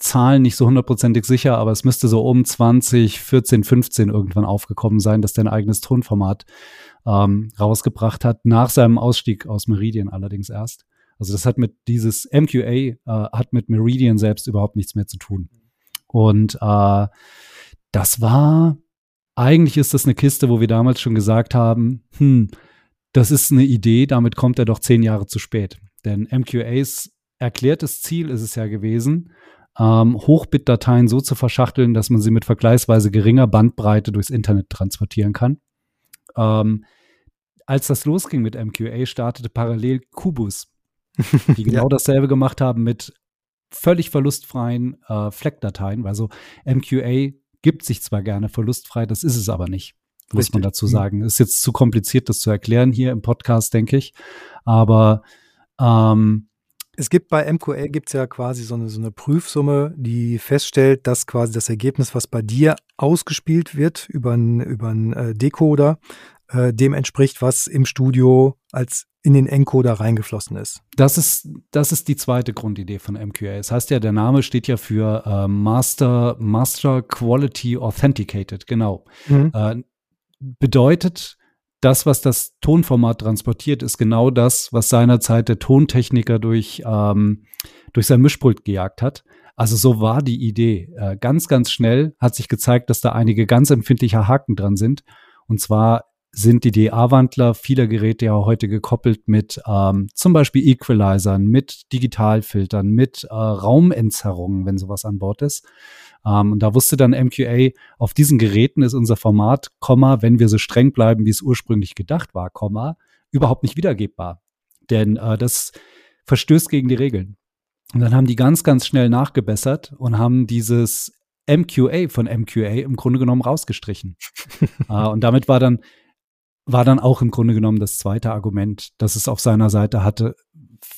Zahlen nicht so hundertprozentig sicher, aber es müsste so um 20, 14, 15 irgendwann aufgekommen sein, dass der ein eigenes Tonformat ähm, rausgebracht hat, nach seinem Ausstieg aus Meridian allerdings erst. Also das hat mit dieses MQA äh, hat mit Meridian selbst überhaupt nichts mehr zu tun. Und äh, das war eigentlich ist das eine Kiste, wo wir damals schon gesagt haben, hm, das ist eine Idee, damit kommt er doch zehn Jahre zu spät. Denn MQAs erklärtes Ziel ist es ja gewesen, ähm, Hochbit-Dateien so zu verschachteln, dass man sie mit vergleichsweise geringer Bandbreite durchs Internet transportieren kann. Ähm, als das losging mit MQA, startete parallel Kubus, [laughs] die genau ja. dasselbe gemacht haben mit völlig verlustfreien äh, Fleck-Dateien. Also MQA gibt sich zwar gerne verlustfrei, das ist es aber nicht, muss Richtig. man dazu mhm. sagen. Ist jetzt zu kompliziert, das zu erklären hier im Podcast, denke ich. Aber ähm,
es gibt bei MQL gibt's ja quasi so eine, so eine Prüfsumme, die feststellt, dass quasi das Ergebnis, was bei dir ausgespielt wird über einen über einen äh, Decoder, äh, dem entspricht, was im Studio als in den Encoder reingeflossen ist.
Das ist, das ist die zweite Grundidee von MQA. Das heißt ja, der Name steht ja für äh, Master, Master Quality Authenticated, genau. Mhm. Äh, bedeutet, das, was das Tonformat transportiert, ist genau das, was seinerzeit der Tontechniker durch, ähm, durch sein Mischpult gejagt hat. Also so war die Idee. Äh, ganz, ganz schnell hat sich gezeigt, dass da einige ganz empfindliche Haken dran sind. Und zwar sind die DA-Wandler vieler Geräte ja heute gekoppelt mit ähm, zum Beispiel Equalizern, mit Digitalfiltern, mit äh, Raumentzerrungen, wenn sowas an Bord ist. Ähm, und da wusste dann MQA, auf diesen Geräten ist unser Format, Komma, wenn wir so streng bleiben, wie es ursprünglich gedacht war, Komma, überhaupt nicht wiedergebbar. Denn äh, das verstößt gegen die Regeln. Und dann haben die ganz, ganz schnell nachgebessert und haben dieses MQA von MQA im Grunde genommen rausgestrichen. [laughs] äh, und damit war dann war dann auch im Grunde genommen das zweite Argument, das es auf seiner Seite hatte,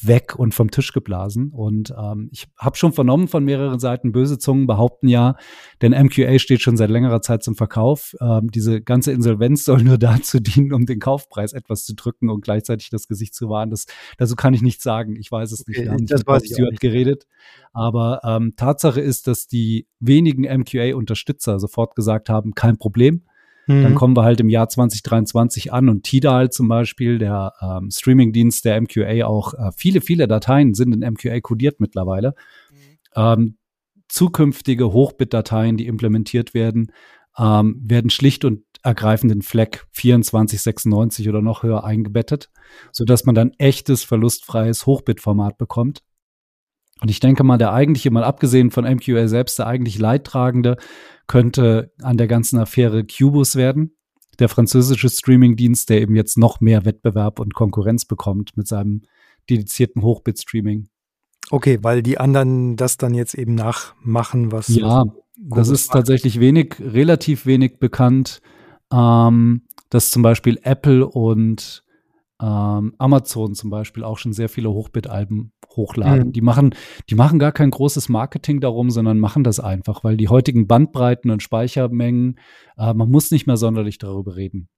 weg und vom Tisch geblasen. Und ähm, ich habe schon vernommen von mehreren Seiten, böse Zungen behaupten ja, denn MQA steht schon seit längerer Zeit zum Verkauf. Ähm, diese ganze Insolvenz soll nur [laughs] dazu dienen, um den Kaufpreis etwas zu drücken und gleichzeitig das Gesicht zu wahren. Das, dazu kann ich nichts sagen. Ich weiß es nicht.
Okay,
nicht
das weiß ich nicht.
geredet. Aber ähm, Tatsache ist, dass die wenigen MQA-Unterstützer sofort gesagt haben, kein Problem. Dann
Mhm.
kommen wir halt im Jahr 2023 an und Tidal zum Beispiel, der ähm, Streamingdienst der MQA, auch äh, viele, viele Dateien sind in MQA kodiert mittlerweile. Ähm, zukünftige Hochbit-Dateien, die implementiert werden, ähm, werden schlicht und ergreifend in FLAC 2496 oder noch höher eingebettet, sodass man dann echtes, verlustfreies Hochbit-Format bekommt. Und ich denke mal, der eigentliche, mal abgesehen von MQA selbst, der eigentlich Leidtragende könnte an der ganzen Affäre Cubus werden. Der französische Streamingdienst, der eben jetzt noch mehr Wettbewerb und Konkurrenz bekommt mit seinem dedizierten Hochbit-Streaming.
Okay, weil die anderen das dann jetzt eben nachmachen, was.
Ja, das ist
macht.
tatsächlich wenig, relativ wenig bekannt, ähm, dass zum Beispiel Apple und ähm, Amazon zum Beispiel auch schon sehr viele Hochbit-Alben hochladen.
Mhm.
Die machen, die machen gar kein großes Marketing darum, sondern machen das einfach, weil die heutigen Bandbreiten und Speichermengen, äh, man muss nicht mehr sonderlich darüber reden.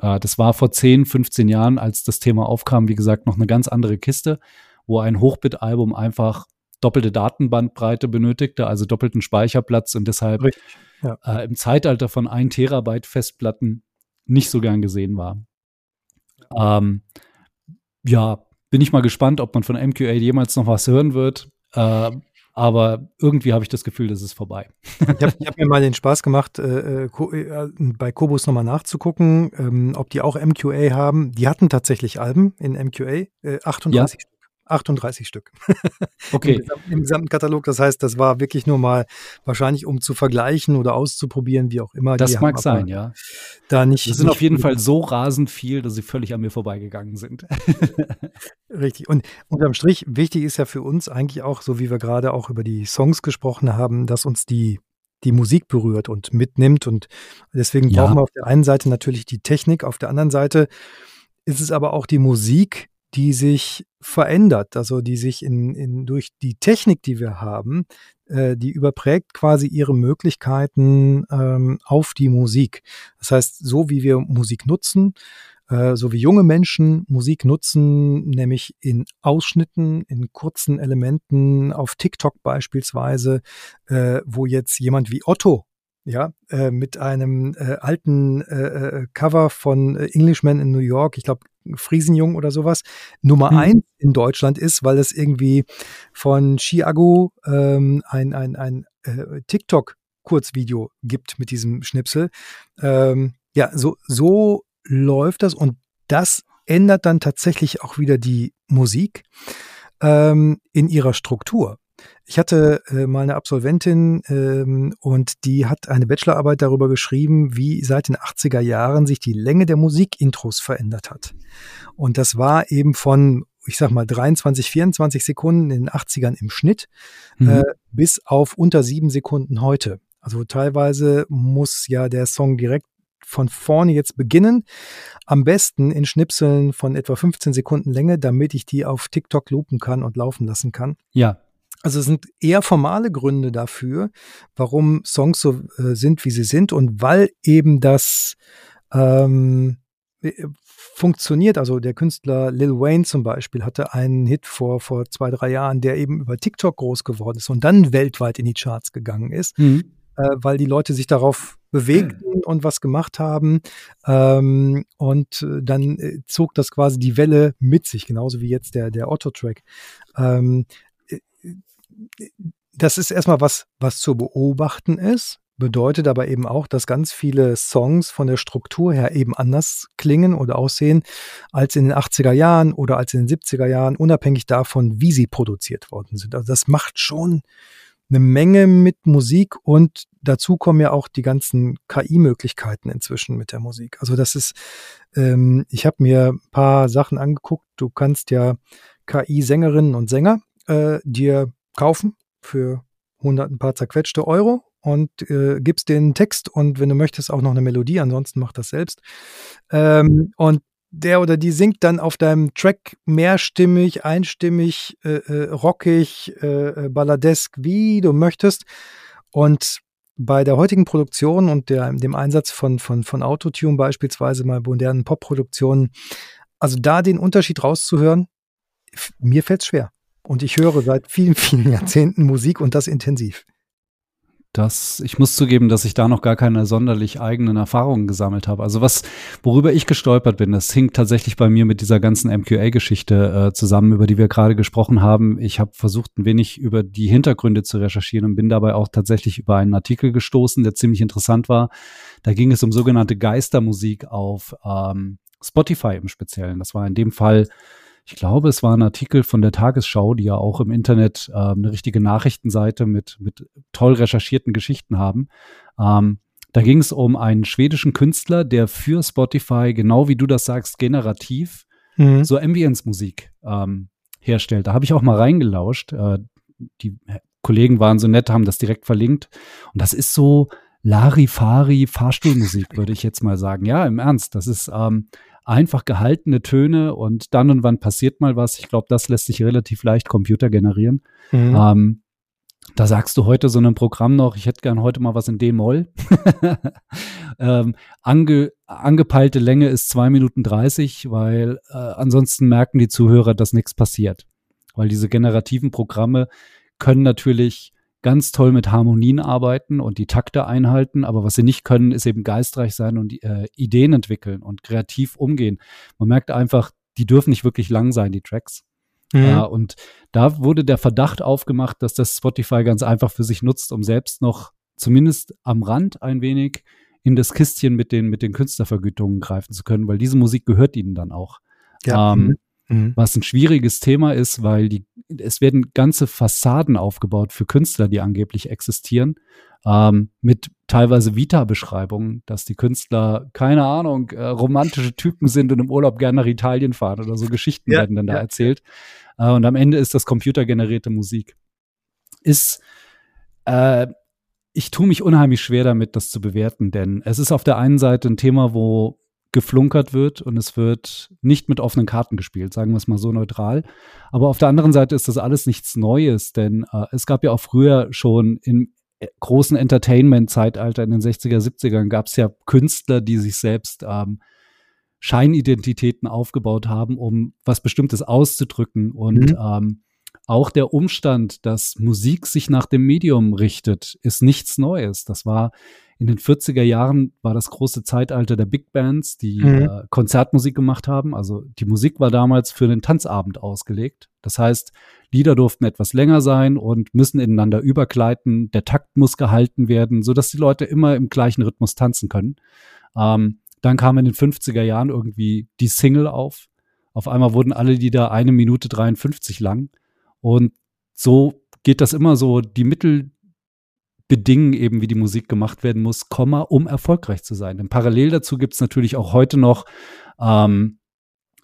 Äh, das war vor 10, 15 Jahren, als das Thema aufkam, wie gesagt, noch eine ganz andere Kiste, wo ein Hochbit-Album einfach doppelte Datenbandbreite benötigte, also doppelten Speicherplatz und deshalb
Richtig, ja.
äh, im Zeitalter von 1 Terabyte Festplatten nicht so gern gesehen war. Ähm, ja, bin ich mal gespannt, ob man von MQA jemals noch was hören wird. Äh, aber irgendwie habe ich das Gefühl, das ist vorbei.
Ich habe hab mir mal den Spaß gemacht, äh, äh, äh, bei Kobus nochmal nachzugucken, ähm, ob die auch MQA haben. Die hatten tatsächlich Alben in MQA, äh, 38 Stück. 38 Stück. [laughs] Im,
Okay,
gesamten, Im gesamten Katalog. Das heißt, das war wirklich nur mal wahrscheinlich, um zu vergleichen oder auszuprobieren, wie auch immer.
das mag sein, ja.
Da nicht,
Das sind
nicht
auf jeden Fall so rasend viel, dass sie völlig an mir vorbeigegangen sind. [laughs]
Richtig. Und unterm Strich, wichtig ist ja für uns eigentlich auch, so wie wir gerade auch über die Songs gesprochen haben, dass uns die, die Musik berührt und mitnimmt. Und deswegen
Ja.
brauchen wir auf der einen Seite natürlich die Technik, auf der anderen Seite ist es aber auch die Musik, die sich verändert, also die sich in, in durch die Technik, die wir haben, äh, die überprägt quasi ihre Möglichkeiten ähm, auf die Musik. Das heißt, so wie wir Musik nutzen, äh, so wie junge Menschen Musik nutzen, nämlich in Ausschnitten, in kurzen Elementen, auf TikTok beispielsweise, äh, wo jetzt jemand wie Otto ja, äh, mit einem äh, alten äh, äh, Cover von äh, Englishman in New York, ich glaube Friesenjung oder sowas, Nummer
Mhm.
eins in Deutschland ist, weil es irgendwie von Chiago ähm, ein, ein, ein äh, TikTok-Kurzvideo gibt mit diesem Schnipsel. Ähm, ja, so, so läuft das und das ändert dann tatsächlich auch wieder die Musik ähm, in ihrer Struktur. Ich hatte äh, mal eine Absolventin ähm, und die hat eine Bachelorarbeit darüber geschrieben, wie seit den 80er Jahren sich die Länge der Musikintros verändert hat. Und das war eben von, ich sag mal, 23, 24 Sekunden in den 80ern im Schnitt
Mhm.
äh, bis auf unter sieben Sekunden heute. Also teilweise muss ja der Song direkt von vorne jetzt beginnen. Am besten in Schnipseln von etwa 15 Sekunden Länge, damit ich die auf TikTok loopen kann und laufen lassen kann.
ja,
Also es sind eher formale Gründe dafür, warum Songs so äh, sind, wie sie sind und weil eben das ähm, äh, funktioniert. Also der Künstler Lil Wayne zum Beispiel hatte einen Hit vor, vor zwei, drei Jahren, der eben über TikTok groß geworden ist und dann weltweit in die Charts gegangen ist,
mhm.
äh, weil die Leute sich darauf bewegten und was gemacht haben. Ähm, und äh, dann äh, zog das quasi die Welle mit sich, genauso wie jetzt der, der Otto-Track. Ähm, äh, das ist erstmal was, was zu beobachten ist, bedeutet aber eben auch, dass ganz viele Songs von der Struktur her eben anders klingen oder aussehen als in den 80er Jahren oder als in den 70er Jahren, unabhängig davon, wie sie produziert worden sind. Also das macht schon eine Menge mit Musik und dazu kommen ja auch die ganzen KI-Möglichkeiten inzwischen mit der Musik. Also das ist, ähm, ich habe mir ein paar Sachen angeguckt. Du kannst ja KI-Sängerinnen und Sänger äh, dir kaufen für 100 ein paar zerquetschte Euro und äh, gibst den Text und wenn du möchtest auch noch eine Melodie, ansonsten mach das selbst. Ähm, und der oder die singt dann auf deinem Track mehrstimmig, einstimmig, äh, äh, rockig, äh, äh, balladesk, wie du möchtest. Und bei der heutigen Produktion und der, dem Einsatz von, von, von Autotune beispielsweise bei modernen Popproduktionen, also da den Unterschied rauszuhören, mir fällt's schwer. Und ich höre seit vielen, [laughs] vielen Jahrzehnten Musik und das intensiv.
Das, ich muss zugeben, dass ich da noch gar keine sonderlich eigenen Erfahrungen gesammelt habe. Also was, worüber ich gestolpert bin, das hing tatsächlich bei mir mit dieser ganzen MQA-Geschichte äh, zusammen, über die wir gerade gesprochen haben. Ich habe versucht, ein wenig über die Hintergründe zu recherchieren und bin dabei auch tatsächlich über einen Artikel gestoßen, der ziemlich interessant war. Da ging es um sogenannte Geistermusik auf ähm, Spotify im Speziellen. Das war in dem Fall ich glaube, es war ein Artikel von der Tagesschau, die ja auch im Internet äh, eine richtige Nachrichtenseite mit, mit toll recherchierten Geschichten haben. Ähm, da ging es um einen schwedischen Künstler, der für Spotify, genau wie du das sagst, generativ mhm. so Ambience-Musik ähm, herstellt. Da habe ich auch mal reingelauscht. Äh, die Kollegen waren so nett, haben das direkt verlinkt. Und das ist so Larifari Fahrstuhlmusik, würde ich jetzt mal sagen. Ja, im Ernst. Das ist ähm, einfach gehaltene Töne und dann und wann passiert mal was. Ich glaube, das lässt sich relativ leicht Computer generieren. Mhm. Ähm, da sagst du heute so einem Programm noch, ich hätte gern heute mal was in D-Moll. [laughs] ähm, ange, angepeilte Länge ist zwei Minuten dreißig, weil äh, ansonsten merken die Zuhörer, dass nichts passiert. Weil diese generativen Programme können natürlich ganz toll mit Harmonien arbeiten und die Takte einhalten, aber was sie nicht können, ist eben geistreich sein und äh, Ideen entwickeln und kreativ umgehen. Man merkt einfach, die dürfen nicht wirklich lang sein, die Tracks. Mhm. Ja, und da wurde der Verdacht aufgemacht, dass das Spotify ganz einfach für sich nutzt, um selbst noch zumindest am Rand ein wenig in das Kistchen mit den, mit den Künstlervergütungen greifen zu können, weil diese Musik gehört ihnen dann auch. Ja. Ähm, mhm. Was ein schwieriges Thema ist, weil die, es werden ganze Fassaden aufgebaut für Künstler, die angeblich existieren, ähm, mit teilweise Vita-Beschreibungen, dass die Künstler, keine Ahnung, äh, romantische Typen sind und im Urlaub gerne nach Italien fahren oder so Geschichten ja, werden dann da ja. erzählt. Äh, und am Ende ist das computergenerierte Musik. Ist, äh, ich tue mich unheimlich schwer damit, das zu bewerten, denn es ist auf der einen Seite ein Thema, wo geflunkert wird und es wird nicht mit offenen Karten gespielt, sagen wir es mal so neutral. Aber auf der anderen Seite ist das alles nichts Neues, denn äh, es gab ja auch früher schon im äh, großen Entertainment-Zeitalter in den 60er, 70ern gab es ja Künstler, die sich selbst ähm, Scheinidentitäten aufgebaut haben, um was Bestimmtes auszudrücken. Und mhm. ähm, auch der Umstand, dass Musik sich nach dem Medium richtet, ist nichts Neues. Das war in den 40er Jahren war das große Zeitalter der Big Bands, die mhm. äh, Konzertmusik gemacht haben. Also die Musik war damals für einen Tanzabend ausgelegt. Das heißt, Lieder durften etwas länger sein und müssen ineinander übergleiten. Der Takt muss gehalten werden, so dass die Leute immer im gleichen Rhythmus tanzen können. Ähm, dann kam in den 50er Jahren irgendwie die Single auf. Auf einmal wurden alle Lieder eine Minute 53 lang. Und so geht das immer so. Die Mittel, bedingen eben, wie die Musik gemacht werden muss, Komma, um erfolgreich zu sein. Denn parallel dazu gibt es natürlich auch heute noch ähm,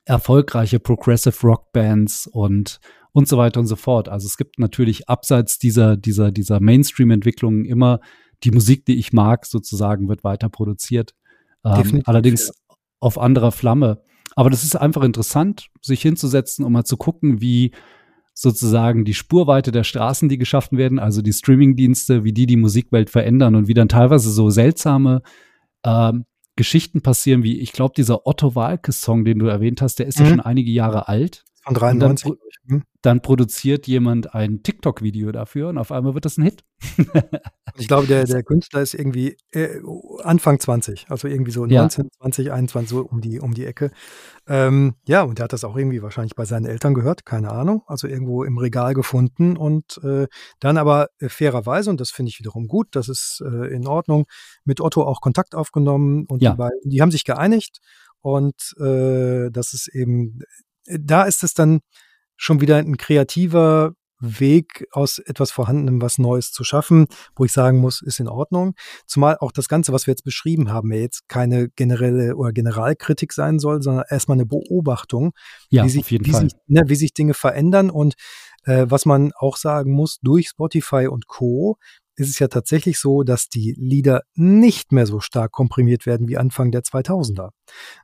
erfolgreiche Progressive Rock Bands und und so weiter und so fort. Also es gibt natürlich abseits dieser dieser dieser Mainstream-Entwicklungen immer die Musik, die ich mag, sozusagen wird weiter produziert. Ähm, allerdings auf anderer Flamme. Aber das ist einfach interessant, sich hinzusetzen, um mal zu gucken, wie sozusagen die Spurweite der Straßen, die geschaffen werden, also die Streamingdienste, wie die die Musikwelt verändern und wie dann teilweise so seltsame ähm, Geschichten passieren, wie ich glaube, dieser Otto Walke-Song, den du erwähnt hast, der ist mhm. ja schon einige Jahre alt.
Von 93.
Dann, dann, produziert jemand ein TikTok-Video dafür und auf einmal wird das ein Hit.
ich glaube, der, [laughs] der Künstler ist irgendwie äh, Anfang 20, also irgendwie so 19, ja. 20, 21, so um die, um die Ecke. Ähm, ja, und er hat das auch irgendwie wahrscheinlich bei seinen Eltern gehört, keine Ahnung, also irgendwo im Regal gefunden und äh, dann aber äh, fairerweise, und das finde ich wiederum gut, das ist äh, in Ordnung, mit Otto auch Kontakt aufgenommen und ja. die, beiden, die haben sich geeinigt und äh, das ist eben da ist es dann schon wieder ein kreativer Weg aus etwas Vorhandenem was Neues zu schaffen, wo ich sagen muss, ist in Ordnung. Zumal auch das Ganze, was wir jetzt beschrieben haben, ja jetzt keine generelle oder Generalkritik sein soll, sondern erstmal eine Beobachtung,
ja,
wie, sich, wie. Sich, ne, wie sich Dinge verändern und äh, was man auch sagen muss, durch Spotify und Co ist es ja tatsächlich so, dass die Lieder nicht mehr so stark komprimiert werden wie Anfang der 2000er.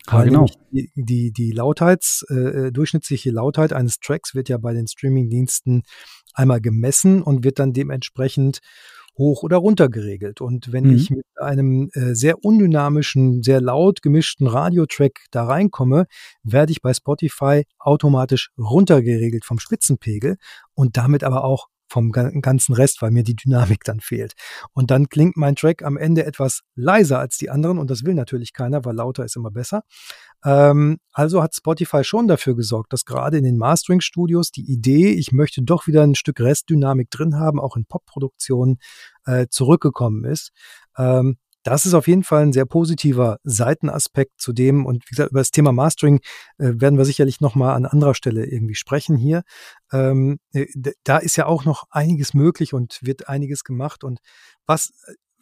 Ah, genau.
Die, die, die Lautheits, äh, durchschnittliche Lautheit eines Tracks wird ja bei den Streamingdiensten einmal gemessen und wird dann dementsprechend hoch oder runter geregelt. Und wenn mhm. ich mit einem äh, sehr undynamischen, sehr laut gemischten Radiotrack da reinkomme, werde ich bei Spotify automatisch runtergeregelt vom Spitzenpegel und damit aber auch vom ganzen Rest, weil mir die Dynamik dann fehlt. Und dann klingt mein Track am Ende etwas leiser als die anderen und das will natürlich keiner, weil lauter ist immer besser. Ähm, also hat Spotify schon dafür gesorgt, dass gerade in den Mastering-Studios die Idee, ich möchte doch wieder ein Stück Restdynamik drin haben, auch in Pop-Produktionen, äh, zurückgekommen ist. Ähm, das ist auf jeden Fall ein sehr positiver Seitenaspekt zu dem. Und wie gesagt, über das Thema Mastering äh, werden wir sicherlich nochmal an anderer Stelle irgendwie sprechen hier. Ähm, äh, da ist ja auch noch einiges möglich und wird einiges gemacht. Und was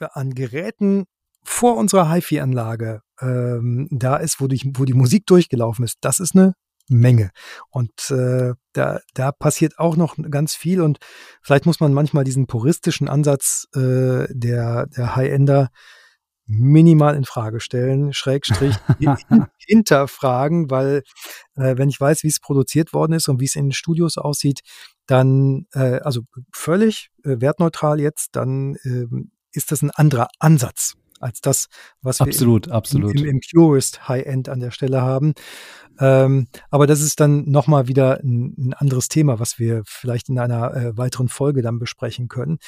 äh, an Geräten vor unserer HiFi-Anlage ähm, da ist, wo die, wo die Musik durchgelaufen ist, das ist eine Menge. Und äh, da, da passiert auch noch ganz viel und vielleicht muss man manchmal diesen puristischen Ansatz äh, der, der High-Ender minimal in Frage stellen, Schrägstrich [laughs] hinterfragen, weil äh, wenn ich weiß, wie es produziert worden ist und wie es in den Studios aussieht, dann, äh, also völlig äh, wertneutral jetzt, dann äh, ist das ein anderer Ansatz als das, was
wir absolut,
im,
absolut.
Im, im, Purist High-End an der Stelle haben. Ähm, aber das ist dann nochmal wieder ein, ein, anderes Thema, was wir vielleicht in einer äh, weiteren Folge dann besprechen können.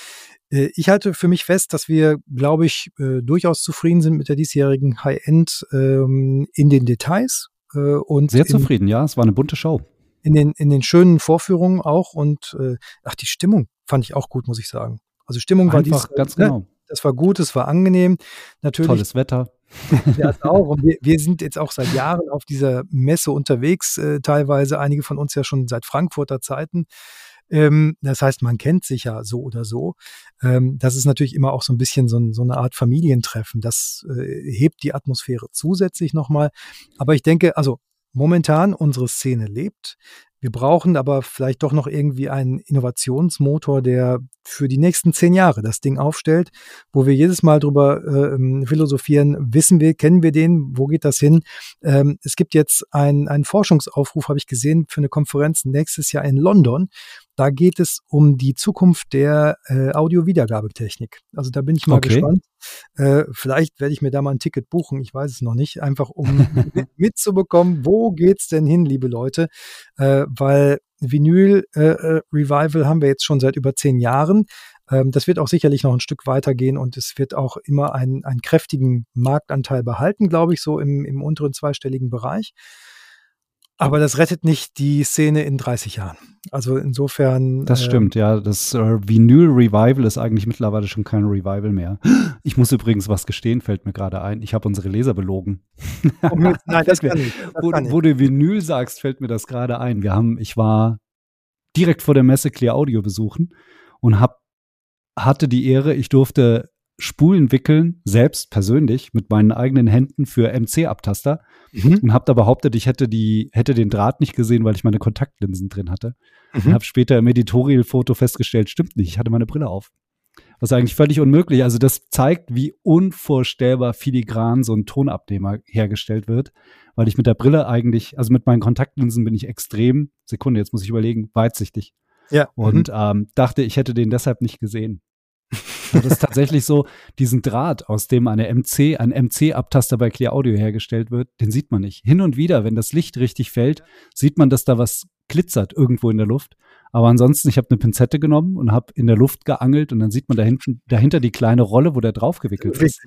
Äh, ich halte für mich fest, dass wir, glaube ich, äh, durchaus zufrieden sind mit der diesjährigen High-End ähm, in den Details.
Äh, und Sehr zufrieden, ja. Es war eine bunte Show.
In den, in den schönen Vorführungen auch und äh, ach, die Stimmung fand ich auch gut, muss ich sagen. Also Stimmung
Einfach,
war
dies, ganz genau.
Das war gut, es war angenehm. Natürlich.
Tolles Wetter.
Ja, auch. Und wir, wir, sind jetzt auch seit Jahren auf dieser Messe unterwegs, äh, teilweise einige von uns ja schon seit Frankfurter Zeiten. Ähm, das heißt, man kennt sich ja so oder so. Ähm, das ist natürlich immer auch so ein bisschen so, so eine Art Familientreffen. Das äh, hebt die Atmosphäre zusätzlich nochmal. Aber ich denke, also momentan unsere Szene lebt. Wir brauchen aber vielleicht doch noch irgendwie einen Innovationsmotor, der für die nächsten zehn Jahre das Ding aufstellt, wo wir jedes Mal drüber äh, philosophieren, wissen wir, kennen wir den, wo geht das hin? Ähm, es gibt jetzt einen, einen Forschungsaufruf, habe ich gesehen, für eine Konferenz nächstes Jahr in London. Da geht es um die Zukunft der äh, Audio-Wiedergabetechnik. Also da bin ich mal okay. gespannt. Äh, vielleicht werde ich mir da mal ein Ticket buchen, ich weiß es noch nicht, einfach um [laughs] mitzubekommen, wo geht's denn hin, liebe Leute? Äh, weil Vinyl äh, äh, Revival haben wir jetzt schon seit über zehn Jahren. Ähm, das wird auch sicherlich noch ein Stück weitergehen und es wird auch immer einen, einen kräftigen Marktanteil behalten, glaube ich, so im, im unteren zweistelligen Bereich. Aber das rettet nicht die Szene in 30 Jahren. Also insofern.
Das äh, stimmt, ja. Das äh, Vinyl Revival ist eigentlich mittlerweile schon kein Revival mehr. Ich muss übrigens was gestehen, fällt mir gerade ein. Ich habe unsere Leser belogen.
Oh, nein, das [laughs] kann nicht. Das
wo, kann wo du Vinyl sagst, fällt mir das gerade ein. Wir haben, ich war direkt vor der Messe Clear Audio besuchen und hab, hatte die Ehre, ich durfte Spulen wickeln, selbst persönlich, mit meinen eigenen Händen für MC-Abtaster mhm. und habe da behauptet, ich hätte, die, hätte den Draht nicht gesehen, weil ich meine Kontaktlinsen drin hatte. Mhm. Und habe später im Editorial-Foto festgestellt, stimmt nicht, ich hatte meine Brille auf. Was eigentlich völlig unmöglich. Also das zeigt, wie unvorstellbar filigran so ein Tonabnehmer hergestellt wird, weil ich mit der Brille eigentlich, also mit meinen Kontaktlinsen bin ich extrem, Sekunde, jetzt muss ich überlegen, weitsichtig.
Ja.
Und mhm. ähm, dachte, ich hätte den deshalb nicht gesehen. Das ist tatsächlich so, diesen Draht, aus dem eine MC, ein MC-Abtaster bei Clear Audio hergestellt wird, den sieht man nicht. Hin und wieder, wenn das Licht richtig fällt, sieht man, dass da was glitzert irgendwo in der Luft. Aber ansonsten, ich habe eine Pinzette genommen und habe in der Luft geangelt und dann sieht man da hinten, dahinter die kleine Rolle, wo der draufgewickelt ist.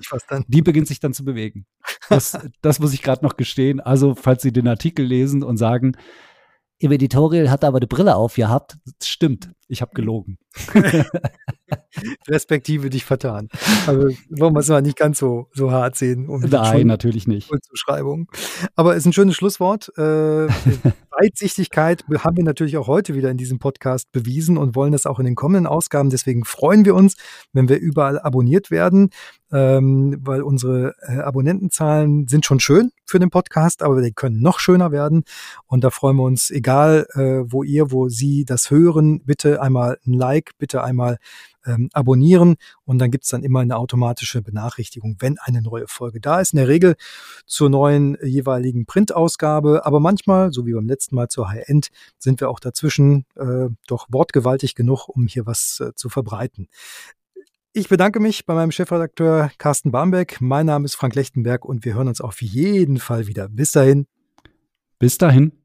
Die beginnt sich dann zu bewegen. Das, das muss ich gerade noch gestehen. Also, falls Sie den Artikel lesen und sagen, im Editorial hat er aber eine Brille aufgehabt. Stimmt, ich habe gelogen. [laughs] [laughs]
Respektive dich vertan. Also wollen wir es mal nicht ganz so, so hart sehen.
Um Nein, natürlich nicht.
Zuschreibung. Aber es ist ein schönes Schlusswort. Äh, [laughs] Weitsichtigkeit haben wir natürlich auch heute wieder in diesem Podcast bewiesen und wollen das auch in den kommenden Ausgaben. Deswegen freuen wir uns, wenn wir überall abonniert werden, ähm, weil unsere äh, Abonnentenzahlen sind schon schön für den Podcast, aber die können noch schöner werden. Und da freuen wir uns, egal äh, wo ihr, wo Sie das hören, bitte einmal ein Like, bitte einmal ähm, abonnieren und dann gibt's dann immer eine automatische Benachrichtigung, wenn eine neue Folge da ist. In der Regel zur neuen jeweiligen Printausgabe, aber manchmal, so wie beim letzten Mal zur High-End, sind wir auch dazwischen äh, doch wortgewaltig genug, um hier was äh, zu verbreiten. Ich bedanke mich bei meinem Chefredakteur Carsten Barmbek. Mein Name ist Frank Lechtenberg und wir hören uns auf jeden Fall wieder. Bis dahin.
Bis dahin.